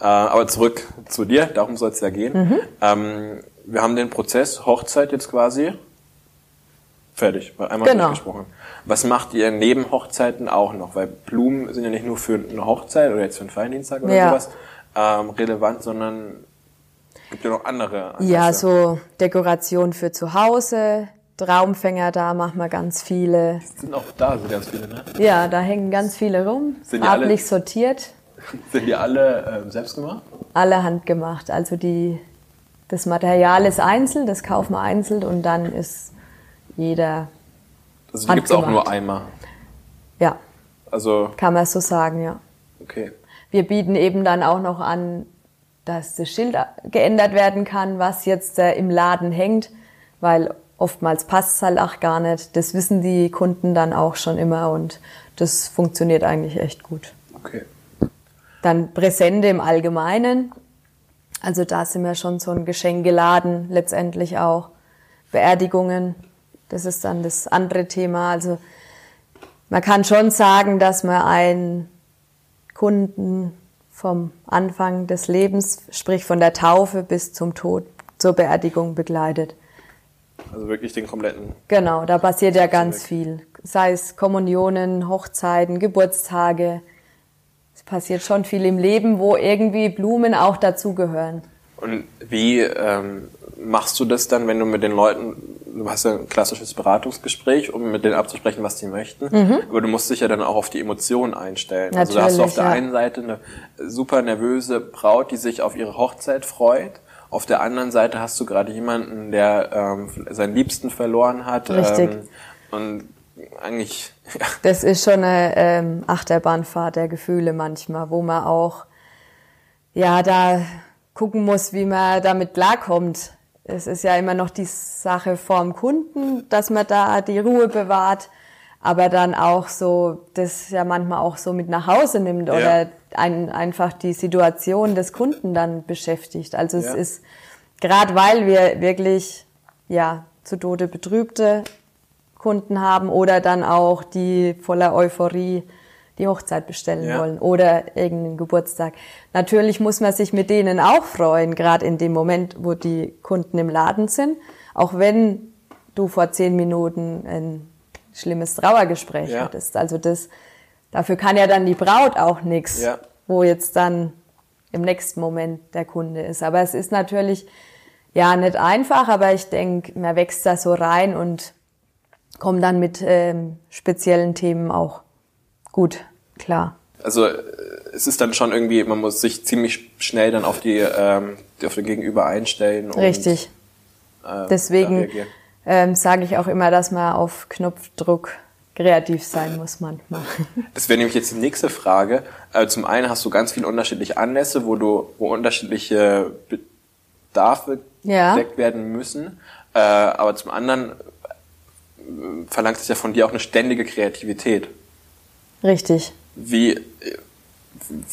Äh, aber zurück zu dir, darum soll es ja gehen. Mhm. Ähm, wir haben den Prozess Hochzeit jetzt quasi fertig, einmal Genau. durchgesprochen. Was macht ihr neben Hochzeiten auch noch? Weil Blumen sind ja nicht nur für eine Hochzeit oder jetzt für einen Valentinstag oder Ja. sowas ähm, relevant, sondern gibt ja noch andere. Ja, Anlässe. so Dekoration für zu Hause, Traumfänger, da machen wir ganz viele. Sind auch da so ganz viele, ne? Ja, da hängen ganz viele rum, Sind die alle- sortiert, [LAUGHS] Sind die alle ähm, selbst gemacht? alle handgemacht. Also die, das Material ist einzeln, das kaufen wir einzeln und dann ist jeder, Also die gibt's auch nur einmal. ja, Also, kann man so sagen, ja. okay. Wir bieten eben dann auch noch an, dass das Schild geändert werden kann, was jetzt äh, im Laden hängt, weil oftmals passt es halt auch gar nicht. Das wissen die Kunden dann auch schon immer und das funktioniert eigentlich echt gut. Okay. Dann Präsente im Allgemeinen. Also da sind wir schon so ein Geschenkeladen letztendlich auch. Beerdigungen, das ist dann das andere Thema. Also man kann schon sagen, dass man einen Kunden vom Anfang des Lebens, sprich von der Taufe bis zum Tod, zur Beerdigung begleitet. Also wirklich den kompletten. Genau, da passiert ja ganz viel. Sei es Kommunionen, Hochzeiten, Geburtstage. Es passiert schon viel im Leben, wo irgendwie Blumen auch dazugehören. Und wie ähm, machst du das dann, wenn du mit den Leuten, du hast ja ein klassisches Beratungsgespräch, um mit denen abzusprechen, was die möchten, aber du musst dich ja dann auch auf die Emotionen einstellen. also da hast du auf Mhm. Natürlich, der ja. einen Seite eine super nervöse Braut, die sich auf ihre Hochzeit freut. Auf der anderen Seite hast du gerade jemanden, der ähm, seinen Liebsten verloren hat. Richtig. Ähm, und eigentlich, [LAUGHS] ja, Das ist schon eine ähm, Achterbahnfahrt der Gefühle manchmal, wo man auch ja da gucken muss, wie man damit klarkommt. Es ist ja immer noch die Sache vorm Kunden, dass man da die Ruhe bewahrt, aber dann auch so, das ja manchmal auch so mit nach Hause nimmt Ja. oder ein, einfach die Situation des Kunden dann beschäftigt. Also es Ja. ist gerade weil wir wirklich ja zu Tode betrübte Kunden haben oder dann auch die voller Euphorie die Hochzeit bestellen Ja. wollen oder irgendeinen Geburtstag. Natürlich muss man sich mit denen auch freuen, gerade in dem Moment, wo die Kunden im Laden sind. Auch wenn du vor zehn Minuten ein schlimmes Trauergespräch Ja. hattest. Also das, dafür kann ja dann die Braut auch nichts, Ja. wo jetzt dann im nächsten Moment der Kunde ist. Aber es ist natürlich ja nicht einfach, aber ich denke, man wächst da so rein und kommt dann mit ähm, speziellen Themen auch gut klar. also äh, es ist dann schon irgendwie, man muss sich ziemlich schnell dann auf die ähm, auf den Gegenüber einstellen. Und, Richtig. äh, Deswegen ähm, sage ich auch immer, dass man auf Knopfdruck kreativ sein muss manchmal. [LAUGHS] Das wäre nämlich jetzt die nächste Frage. Äh, zum einen hast du ganz viele unterschiedliche Anlässe, wo du, wo unterschiedliche Bedarfe Ja. gedeckt werden müssen. Äh, aber zum anderen äh, verlangt es ja von dir auch eine ständige Kreativität. Richtig. Wie, äh,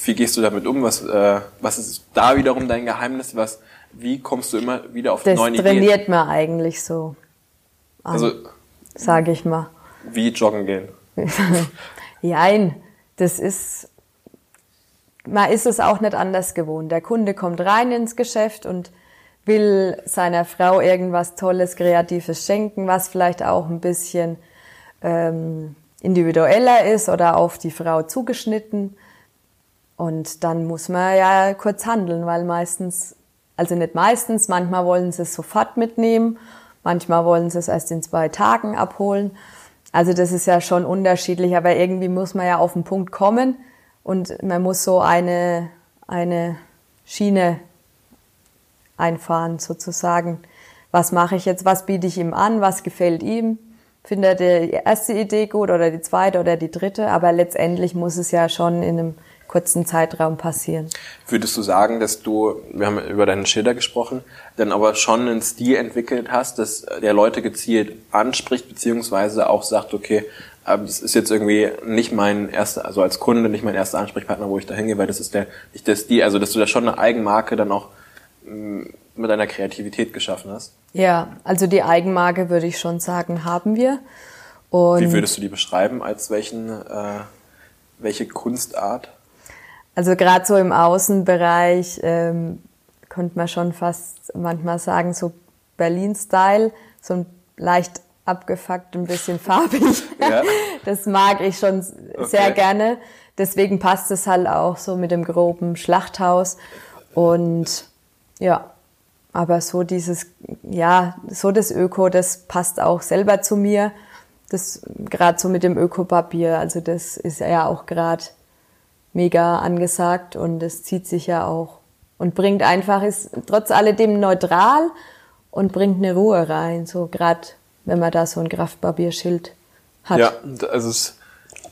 wie gehst du damit um? Was, äh, was ist da wiederum dein Geheimnis? Was, wie kommst du immer wieder auf Das neue Ideen? trainiert man eigentlich so, Also sage ich mal. wie joggen gehen. [LAUGHS] Jein, das ist, man ist es auch nicht anders gewohnt. Der Kunde kommt rein ins Geschäft und will seiner Frau irgendwas Tolles, Kreatives schenken, was vielleicht auch ein bisschen ähm, individueller ist oder auf die Frau zugeschnitten. Und dann muss man ja kurz handeln, weil meistens, also nicht meistens, manchmal wollen sie es sofort mitnehmen, manchmal wollen sie es erst in zwei Tagen abholen. Also das ist ja schon unterschiedlich, aber irgendwie muss man ja auf den Punkt kommen und man muss so eine, eine Schiene einfahren sozusagen. Was mache ich jetzt, was biete ich ihm an, was gefällt ihm? Findet er die erste Idee gut oder die zweite oder die dritte? Aber letztendlich muss es ja schon in einem kurzen Zeitraum passieren. Würdest du sagen, dass du, wir haben über deinen Schilder gesprochen, dann aber schon einen Stil entwickelt hast, dass der Leute gezielt anspricht, beziehungsweise auch sagt, okay, ähm, das ist jetzt irgendwie nicht mein erster, also als Kunde nicht mein erster Ansprechpartner, wo ich da hingehe, weil das ist der, nicht der Stil, also dass du da schon eine Eigenmarke dann auch mh, mit deiner Kreativität geschaffen hast. Ja, also die Eigenmarke würde ich schon sagen, haben wir. Und Wie würdest du die beschreiben, als welchen, äh, welche Kunstart? Also gerade so im Außenbereich ähm, könnte man schon fast manchmal sagen, so Berlin-Style, so ein leicht abgefuckt, ein bisschen [LAUGHS] farbig. Ja. Das mag ich schon sehr Okay. gerne. Deswegen passt es halt auch so mit dem groben Schlachthaus. Und ja, aber so dieses, ja, so das Öko, das passt auch selber zu mir. Das gerade so mit dem Ökopapier, also das ist ja auch gerade mega angesagt und es zieht sich ja auch und bringt einfach, ist trotz alledem neutral und bringt eine Ruhe rein, so gerade wenn man da so ein Kraftbarbierschild hat. Ja, also es ist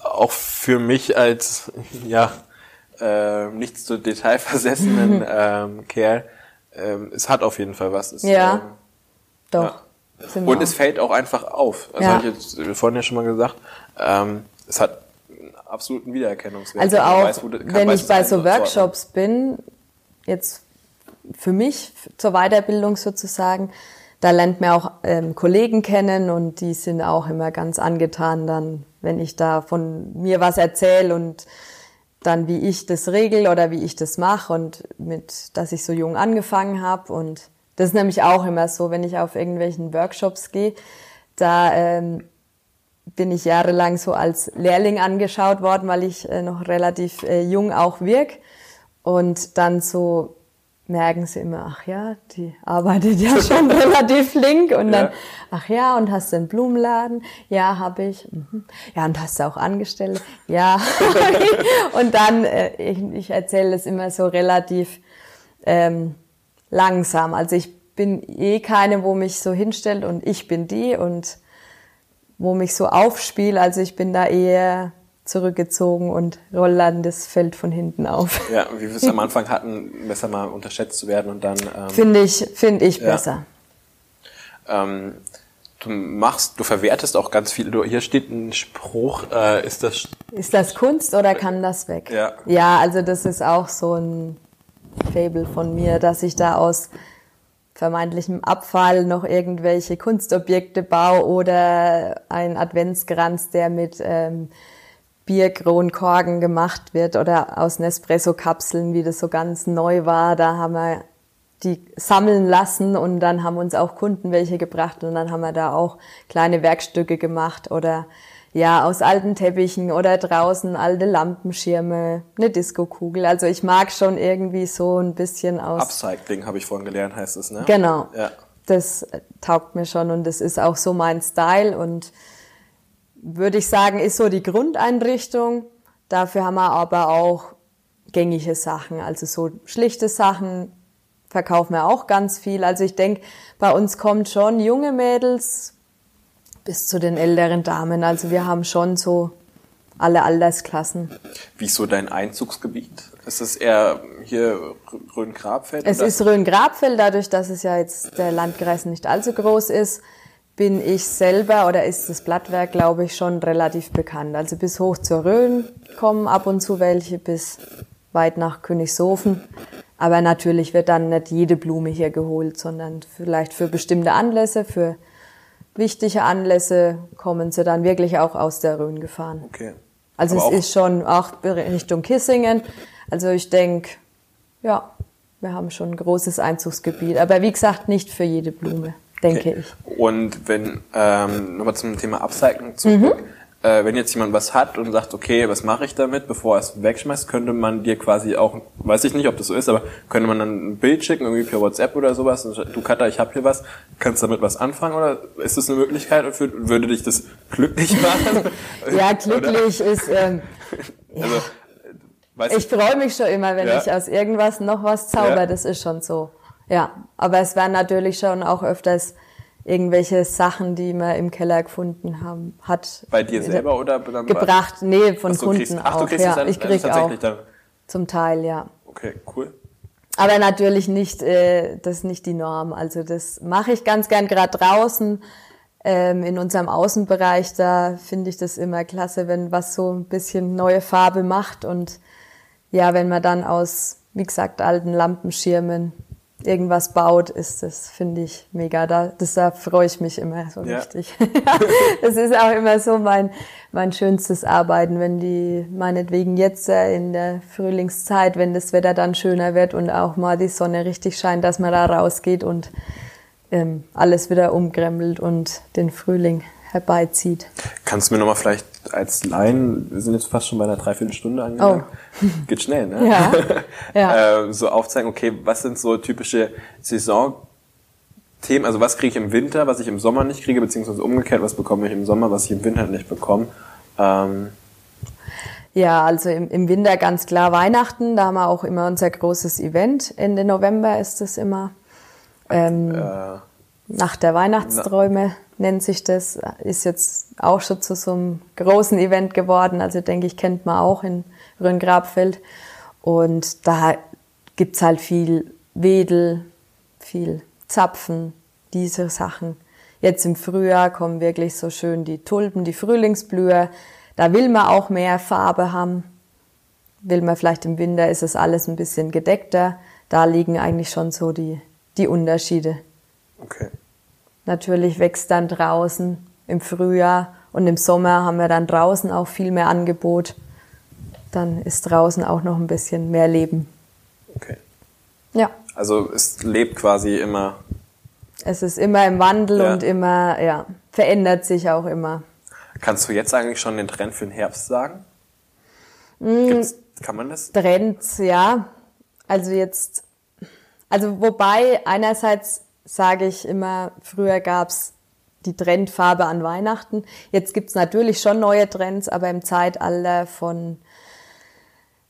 auch für mich als ja äh, nicht so detailversessenen [LAUGHS] ähm, Kerl, ähm, es hat auf jeden Fall was. Es, Ja. ähm, Doch. wir und auch. es fällt auch einfach auf. Also Ja. habe ich jetzt vorhin ja schon mal gesagt. Ähm, es hat einen absoluten Wiedererkennungswert. Also auch, weiß, du- wenn weiß ich bei so. Workshops bin, jetzt für mich, zur Weiterbildung sozusagen, da lernt man auch ähm, Kollegen kennen und die sind auch immer ganz angetan dann, wenn ich da von mir was erzähle und dann wie ich das regel oder wie ich das mache und mit, dass ich so jung angefangen habe und das ist nämlich auch immer so, wenn ich auf irgendwelchen Workshops gehe, da ähm, bin ich jahrelang so als Lehrling angeschaut worden, weil ich äh, noch relativ äh, jung auch wirk. Und dann so merken sie immer, ach ja, die arbeitet ja [LAUGHS] schon relativ flink. Und dann, Ja. ach ja, und hast du einen Blumenladen? Ja, habe ich. Mhm. Ja, und hast du auch Angestellte? Ja. [LAUGHS] und dann, äh, ich, ich erzähle das immer so relativ ähm, langsam. Also ich bin eh keine, wo mich so hinstellt und ich bin die und wo mich so aufspiele. Also ich bin da eher zurückgezogen und roll dann das Feld von hinten auf. [LAUGHS] Ja, wie wir es am Anfang hatten, besser mal unterschätzt zu werden und dann ähm, Finde ich, finde ich Ja. besser. ähm, du machst, du verwertest auch ganz viel. Du, hier steht ein Spruch, äh, ist das Ist das Kunst oder kann das weg? Ja. Ja, also das ist auch so ein Fable von mir, dass ich da aus vermeintlichem Abfall noch irgendwelche Kunstobjekte baue oder ein Adventskranz, der mit ähm, Bierkronkorken gemacht wird oder aus Nespresso-Kapseln, wie das so ganz neu war. Da haben wir die sammeln lassen und dann haben uns auch Kunden welche gebracht und dann haben wir da auch kleine Werkstücke gemacht oder ja, aus alten Teppichen oder draußen alte Lampenschirme, eine Diskokugel. Also ich mag schon irgendwie so ein bisschen aus. Upcycling, habe ich vorhin gelernt, heißt es, ne? Genau. Ja. Das taugt mir schon und das ist auch so mein Style und würde ich sagen, ist so die Grundeinrichtung. Dafür haben wir aber auch gängige Sachen, also so schlichte Sachen verkaufen wir auch ganz viel. Also ich denke, bei uns kommt schon junge Mädels bis zu den älteren Damen. Also wir haben schon so alle Altersklassen. Wie ist so dein Einzugsgebiet? Ist es eher hier Rhön-Grabfeld? Es ist Rhön-Grabfeld, dadurch, dass es ja jetzt der Landkreis nicht allzu groß ist, bin ich selber oder ist das Blattwerk, glaube ich, schon relativ bekannt. Also bis hoch zur Rhön kommen ab und zu welche, bis weit nach Königshofen. Aber natürlich wird dann nicht jede Blume hier geholt, sondern vielleicht für bestimmte Anlässe, für wichtige Anlässe kommen sie dann wirklich auch aus der Rhön gefahren. Okay. Also Aber es ist schon auch Richtung Kissingen. Also ich denke, ja, wir haben schon ein großes Einzugsgebiet. Aber wie gesagt, nicht für jede Blume, denke Okay. ich. Und wenn, ähm, nochmal zum Thema Upcycling zurück. Mhm. Äh, wenn jetzt jemand was hat und sagt, okay, was mache ich damit, bevor er es wegschmeißt, könnte man dir quasi auch, weiß ich nicht, ob das so ist, aber könnte man dann ein Bild schicken, irgendwie per WhatsApp oder sowas, und sagt, du Katha, ich habe hier was, kannst du damit was anfangen oder ist das eine Möglichkeit und für- würde dich das glücklich [LAUGHS] machen? Ja, glücklich ist, ähm, Oder? [LAUGHS] Also, ich freue mich schon immer, wenn Ja. ich aus irgendwas noch was zauber, Ja. das ist schon so. Ja, aber es werden natürlich schon auch öfters irgendwelche Sachen, die man im Keller gefunden haben, hat. bei dir selber oder dann bei- Gebracht, nee, von Kunden kriegst, ach, du kriegst ja, dann, ich krieg auch tatsächlich dann. zum Teil, ja. Okay, cool. Aber natürlich nicht, äh, das ist nicht die Norm. Also das mache ich ganz gern gerade draußen. Ähm, in unserem Außenbereich, da finde ich das immer klasse, wenn was so ein bisschen neue Farbe macht. Und ja, wenn man dann aus, wie gesagt, alten Lampenschirmen irgendwas baut, ist das, finde ich, mega. Da, da freue ich mich immer so Ja. richtig. [LAUGHS] das ist auch immer so mein, mein schönstes Arbeiten, wenn die, meinetwegen jetzt äh, in der Frühlingszeit, wenn das Wetter dann schöner wird und auch mal die Sonne richtig scheint, dass man da rausgeht und ähm, alles wieder umkrempelt und den Frühling herbeizieht. Kannst du mir nochmal vielleicht als Laien, wir sind jetzt fast schon bei einer Dreiviertelstunde angelangt, geht schnell, ne? Oh. Ja, [LAUGHS] ja. äh, so aufzeigen, okay, was sind so typische Saisonthemen, also was kriege ich im Winter, was ich im Sommer nicht kriege, beziehungsweise umgekehrt, was bekomme ich im Sommer, was ich im Winter nicht bekomme. Ähm, Ja, also im, im Winter ganz klar Weihnachten, da haben wir auch immer unser großes Event. Ende November ist es immer. Ähm, äh, Nacht der Weihnachtsträume nennt sich das. Ist jetzt auch schon zu so einem großen Event geworden. Also denke ich, kennt man auch in Rhön-Grabfeld. Und da gibt's halt viel Wedel, viel Zapfen, diese Sachen. Jetzt im Frühjahr kommen wirklich so schön die Tulpen, die Frühlingsblüher. Da will man auch mehr Farbe haben. Will man vielleicht im Winter, ist es alles ein bisschen gedeckter. Da liegen eigentlich schon so die, die Unterschiede. okay. Natürlich wächst dann draußen im Frühjahr und im Sommer haben wir dann draußen auch viel mehr Angebot. Dann ist draußen auch noch ein bisschen mehr Leben. Okay. Ja, Also es lebt quasi immer. es ist immer im Wandel Ja. und immer, ja, verändert sich auch immer. Kannst du jetzt eigentlich schon den Trend für den Herbst sagen? Mm. Gibt's, kann man das? Trends, ja. Also jetzt, also wobei einerseits sage ich immer, früher gab's die Trendfarbe an Weihnachten. Jetzt gibt's natürlich schon neue Trends, aber im Zeitalter von,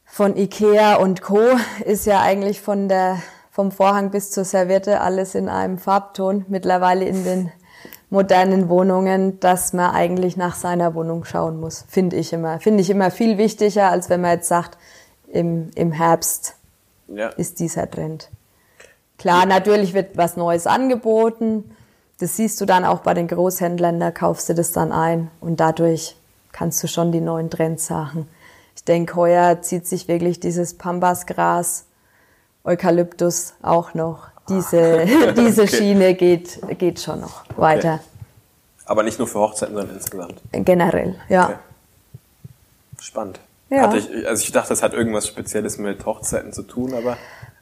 von Ikea und Co. ist ja eigentlich von der, vom Vorhang bis zur Serviette alles in einem Farbton. Mittlerweile in den modernen Wohnungen, dass man eigentlich nach seiner Wohnung schauen muss, finde ich immer. Finde ich immer viel wichtiger, als wenn man jetzt sagt, im, im Herbst Ja. ist dieser Trend. Klar, natürlich wird was Neues angeboten. Das siehst du dann auch bei den Großhändlern, da kaufst du das dann ein und dadurch kannst du schon die neuen Trends sagen. Ich denke, heuer zieht sich wirklich dieses Pambasgras, Eukalyptus auch noch. Diese, [LAUGHS] diese Okay. Schiene geht, geht schon noch weiter. Aber nicht nur für Hochzeiten, sondern insgesamt. Generell, ja. Okay. Spannend. Ja. Ich, also ich dachte, das hat irgendwas Spezielles mit Hochzeiten zu tun, aber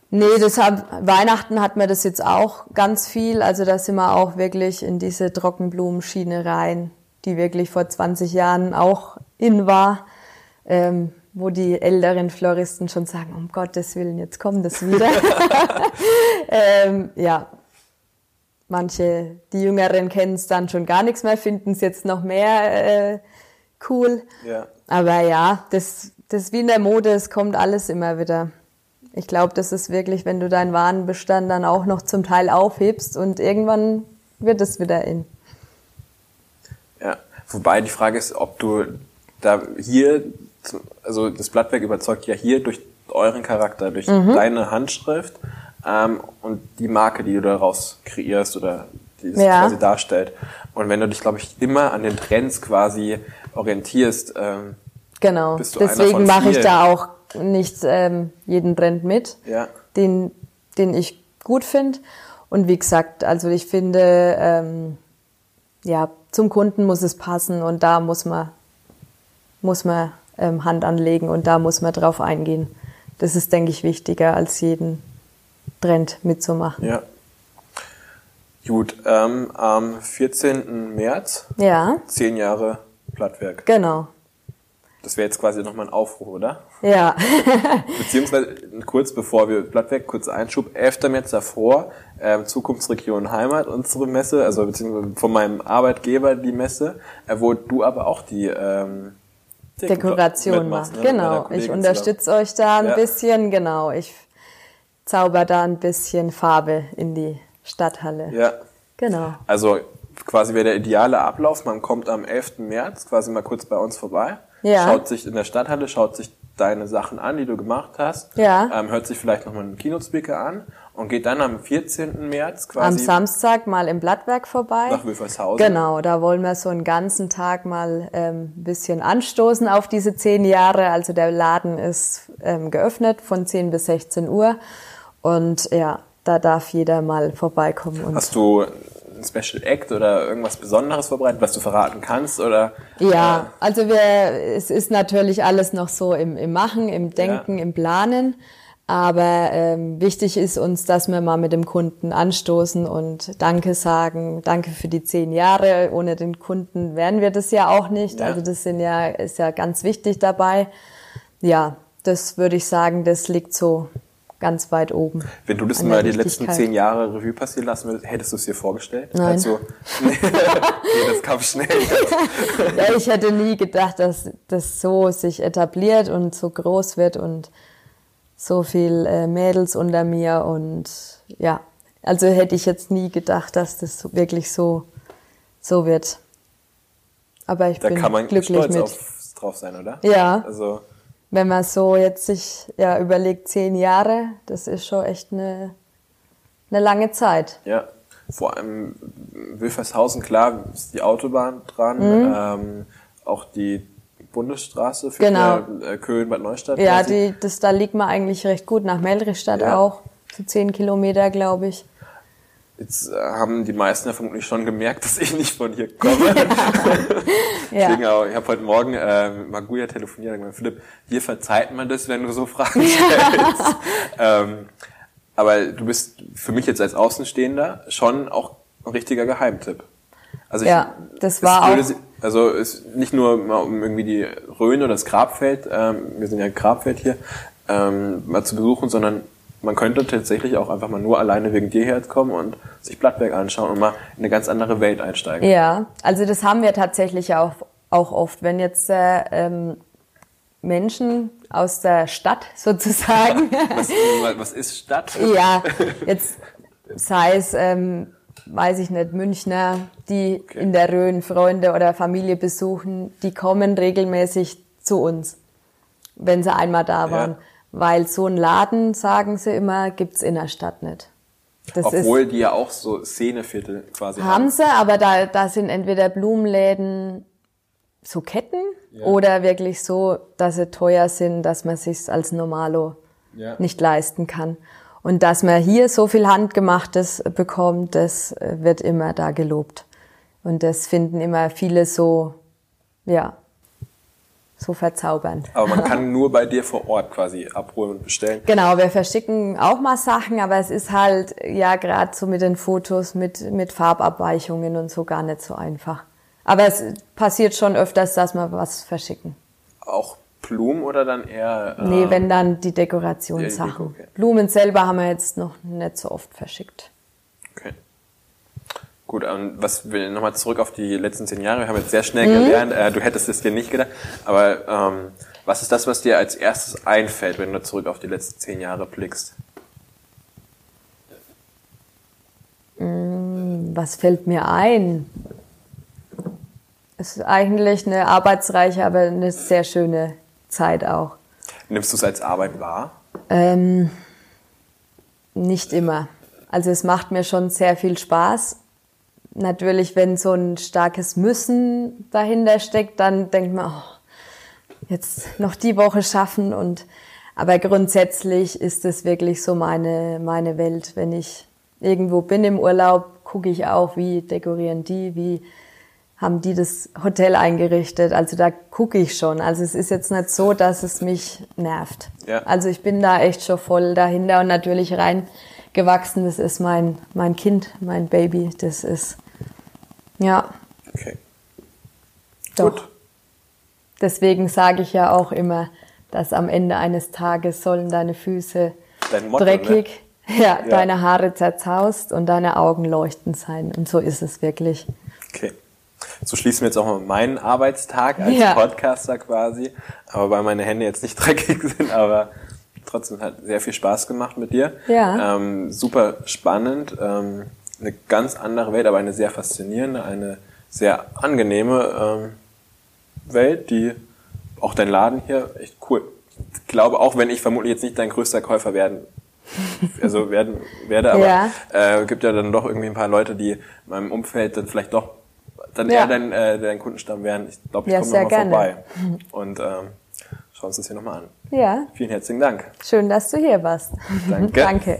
Nee, deshalb, Weihnachten hat man das jetzt auch ganz viel. Also da sind wir auch wirklich in diese Trockenblumenschiene rein, die wirklich vor 20 Jahren auch in war, ähm, wo die älteren Floristen schon sagen, um Gottes Willen, jetzt kommt das wieder. [LAUGHS] ähm, ja, manche, die Jüngeren kennen es dann schon gar nichts mehr, finden es jetzt noch mehr äh, cool. ja. Aber ja, das das wie in der Mode, es kommt alles immer wieder. Ich glaube, das ist wirklich, wenn du deinen Warenbestand dann auch noch zum Teil aufhebst und irgendwann wird es wieder in. Ja, wobei die Frage ist, ob du da hier, also das Blattwerk überzeugt ja hier durch euren Charakter, durch mhm. deine Handschrift ähm, und die Marke, die du daraus kreierst oder die es ja. quasi darstellt. Und wenn du dich, glaube ich, immer an den Trends quasi orientierst, ähm, genau. Deswegen mache ich da auch nicht ähm, jeden Trend mit, ja. den, den ich gut finde. Und wie gesagt, also ich finde, ähm, ja, zum Kunden muss es passen und da muss man, muss man ähm, Hand anlegen und da muss man drauf eingehen. Das ist, denke ich, wichtiger als jeden Trend mitzumachen. Ja. Gut, ähm, am 14. März, ja. zehn Jahre Blattwerk. Genau. Das wäre jetzt quasi nochmal ein Aufruf, oder? Ja. [LAUGHS] Beziehungsweise kurz bevor wir Blattwerk, kurz Einschub, 11. März davor, ähm, Zukunftsregion Heimat, unsere Messe, also beziehungsweise von meinem Arbeitgeber die Messe, äh, wo du aber auch die ähm, Dekoration machst. Ne? Genau, ich unterstütze euch da ein ja. bisschen, genau. Ich zauber da ein bisschen Farbe in die Stadthalle. Ja. Genau. Also quasi wäre der ideale Ablauf. Man kommt am 11. März quasi mal kurz bei uns vorbei, ja. schaut sich in der Stadthalle, schaut sich deine Sachen an, die du gemacht hast, ja. ähm, hört sich vielleicht nochmal einen Keynote-Speaker an und geht dann am 14. März quasi am Samstag mal im Blattwerk vorbei. Nach Wülfershausen. Genau, da wollen wir so einen ganzen Tag mal ähm, bisschen anstoßen auf diese zehn Jahre. Also der Laden ist ähm, geöffnet von 10 bis 16 Uhr und ja, da darf jeder mal vorbeikommen. Und Hast du ein Special Act oder irgendwas Besonderes vorbereitet, was du verraten kannst? Oder, ja, äh, also wir, es ist natürlich alles noch so im, im Machen, im Denken, ja. im Planen. Aber ähm, wichtig ist uns, dass wir mal mit dem Kunden anstoßen und Danke sagen. Danke für die zehn Jahre. Ohne den Kunden wären wir das ja auch nicht. Ja. Also das sind ja, ist ja ganz wichtig dabei. Ja, das würde ich sagen, das liegt so ganz weit oben. Wenn du das mal die letzten zehn Jahre Revue passieren lassen würdest, hättest du es dir vorgestellt? Nein. Also, [LAUGHS] nee, das kam schnell. [LAUGHS] ja, ich hätte nie gedacht, dass das so sich etabliert und so groß wird und so viel äh, Mädels unter mir und ja, also hätte ich jetzt nie gedacht, dass das wirklich so so wird. Aber ich da bin kann man glücklich stolz mit. Auf, drauf sein, oder? Ja. Also wenn man so jetzt sich ja überlegt, zehn Jahre, das ist schon echt eine, eine lange Zeit. Ja, vor allem Wilfershausen, klar, ist die Autobahn dran, mhm. ähm, auch die Bundesstraße für genau. äh, Köln, Bad Neustadt. Ja, die, das, da liegt man eigentlich recht gut nach Melrichstadt ja. auch, so zehn Kilometer, glaube ich. Jetzt äh, haben die meisten ja vermutlich schon gemerkt, [LAUGHS] dass ich nicht von hier komme. ja. [LAUGHS] Deswegen auch, ich habe heute Morgen äh, mit Maguya telefoniert und gesagt, Philipp, hier verzeiht man das, wenn du so Fragen [LAUGHS] stellst. ähm, aber du bist für mich jetzt als Außenstehender schon auch ein richtiger Geheimtipp. Also ich, ja, das war auch. Also ist nicht nur mal um irgendwie die Rhön oder das Grabfeld, ähm, wir sind ja Grabfeld hier, ähm, mal zu besuchen, sondern man könnte tatsächlich auch einfach mal nur alleine wegen dir herkommen und sich Blattberg anschauen und mal in eine ganz andere Welt einsteigen. Ja, also das haben wir tatsächlich auch, auch oft. Wenn jetzt äh, ähm, Menschen aus der Stadt [LAUGHS] sozusagen. [LAUGHS] was, was ist Stadt? [LAUGHS] ja, jetzt sei es, ähm, weiß ich nicht, Münchner, die okay. in der Rhön Freunde oder Familie besuchen, die kommen regelmäßig zu uns, wenn sie einmal da waren. Ja weil so ein Laden, sagen sie immer, gibt's in der Stadt nicht. Das Obwohl ist, die ja auch so Szeneviertel quasi haben. Haben sie, aber da, da sind entweder Blumenläden so Ketten ja. oder wirklich so, dass sie teuer sind, dass man sich als Normalo ja. nicht leisten kann. Und dass man hier so viel Handgemachtes bekommt, das wird immer da gelobt. Und das finden immer viele so, ja, so verzaubernd. Aber man kann [LAUGHS] nur bei dir vor Ort quasi abholen und bestellen. Genau, wir verschicken auch mal Sachen, aber es ist halt ja gerade so mit den Fotos, mit, mit Farbabweichungen und so gar nicht so einfach. Aber es passiert schon öfters, dass wir was verschicken. Auch Blumen oder dann eher? Äh, nee, wenn dann die Dekorationssachen. Okay. Blumen selber haben wir jetzt noch nicht so oft verschickt. Gut, und was will nochmal zurück auf die letzten zehn Jahre. Wir haben jetzt sehr schnell mhm. gelernt, äh, du hättest es dir nicht gedacht, aber ähm, Was ist das, was dir als erstes einfällt, wenn du zurück auf die letzten zehn Jahre blickst? Was fällt mir ein? Es ist eigentlich eine arbeitsreiche, aber eine sehr schöne Zeit auch. Nimmst du es als Arbeit wahr? Ähm, nicht immer. Also es macht mir schon sehr viel Spaß. Natürlich, wenn so ein starkes Müssen dahinter steckt, dann denkt man, oh, jetzt noch die Woche schaffen und aber grundsätzlich ist es wirklich so meine, meine Welt. Wenn ich irgendwo bin im Urlaub, gucke ich auch, wie dekorieren die, wie haben die das Hotel eingerichtet. Also da gucke ich schon. Also es ist jetzt nicht so, dass es mich nervt. Ja. Also ich bin da echt schon voll dahinter und natürlich reingewachsen. Das ist mein, mein Kind, mein Baby. Das ist, ja. Okay. Doch. Gut. Deswegen sage ich ja auch immer, dass am Ende eines Tages sollen deine Füße Dein Motto, dreckig, [LAUGHS] ja, Ja. deine Haare zerzaust und deine Augen leuchtend sein. Und so ist es wirklich. Okay. So schließen wir jetzt auch mal meinen Arbeitstag als Ja. Podcaster quasi. Aber weil meine Hände jetzt nicht [LAUGHS] dreckig sind, aber trotzdem hat sehr viel Spaß gemacht mit dir. Ja. Ähm, super spannend. Ähm, eine ganz andere Welt, aber eine sehr faszinierende, eine sehr angenehme ähm, Welt, die auch dein Laden hier echt cool. Ich glaube, auch wenn ich vermutlich jetzt nicht dein größter Käufer werden [LAUGHS] also werden werde, aber Ja. äh, gibt ja dann doch irgendwie ein paar Leute, die in meinem Umfeld dann vielleicht doch dann Ja. eher dein, äh, dein Kundenstamm werden. Ich glaube, ich Ja, komme nochmal gerne. vorbei [LAUGHS] und ähm, schauen uns das hier nochmal an. Ja, Vielen herzlichen Dank. schön, dass du hier warst. Danke. [LAUGHS] Danke.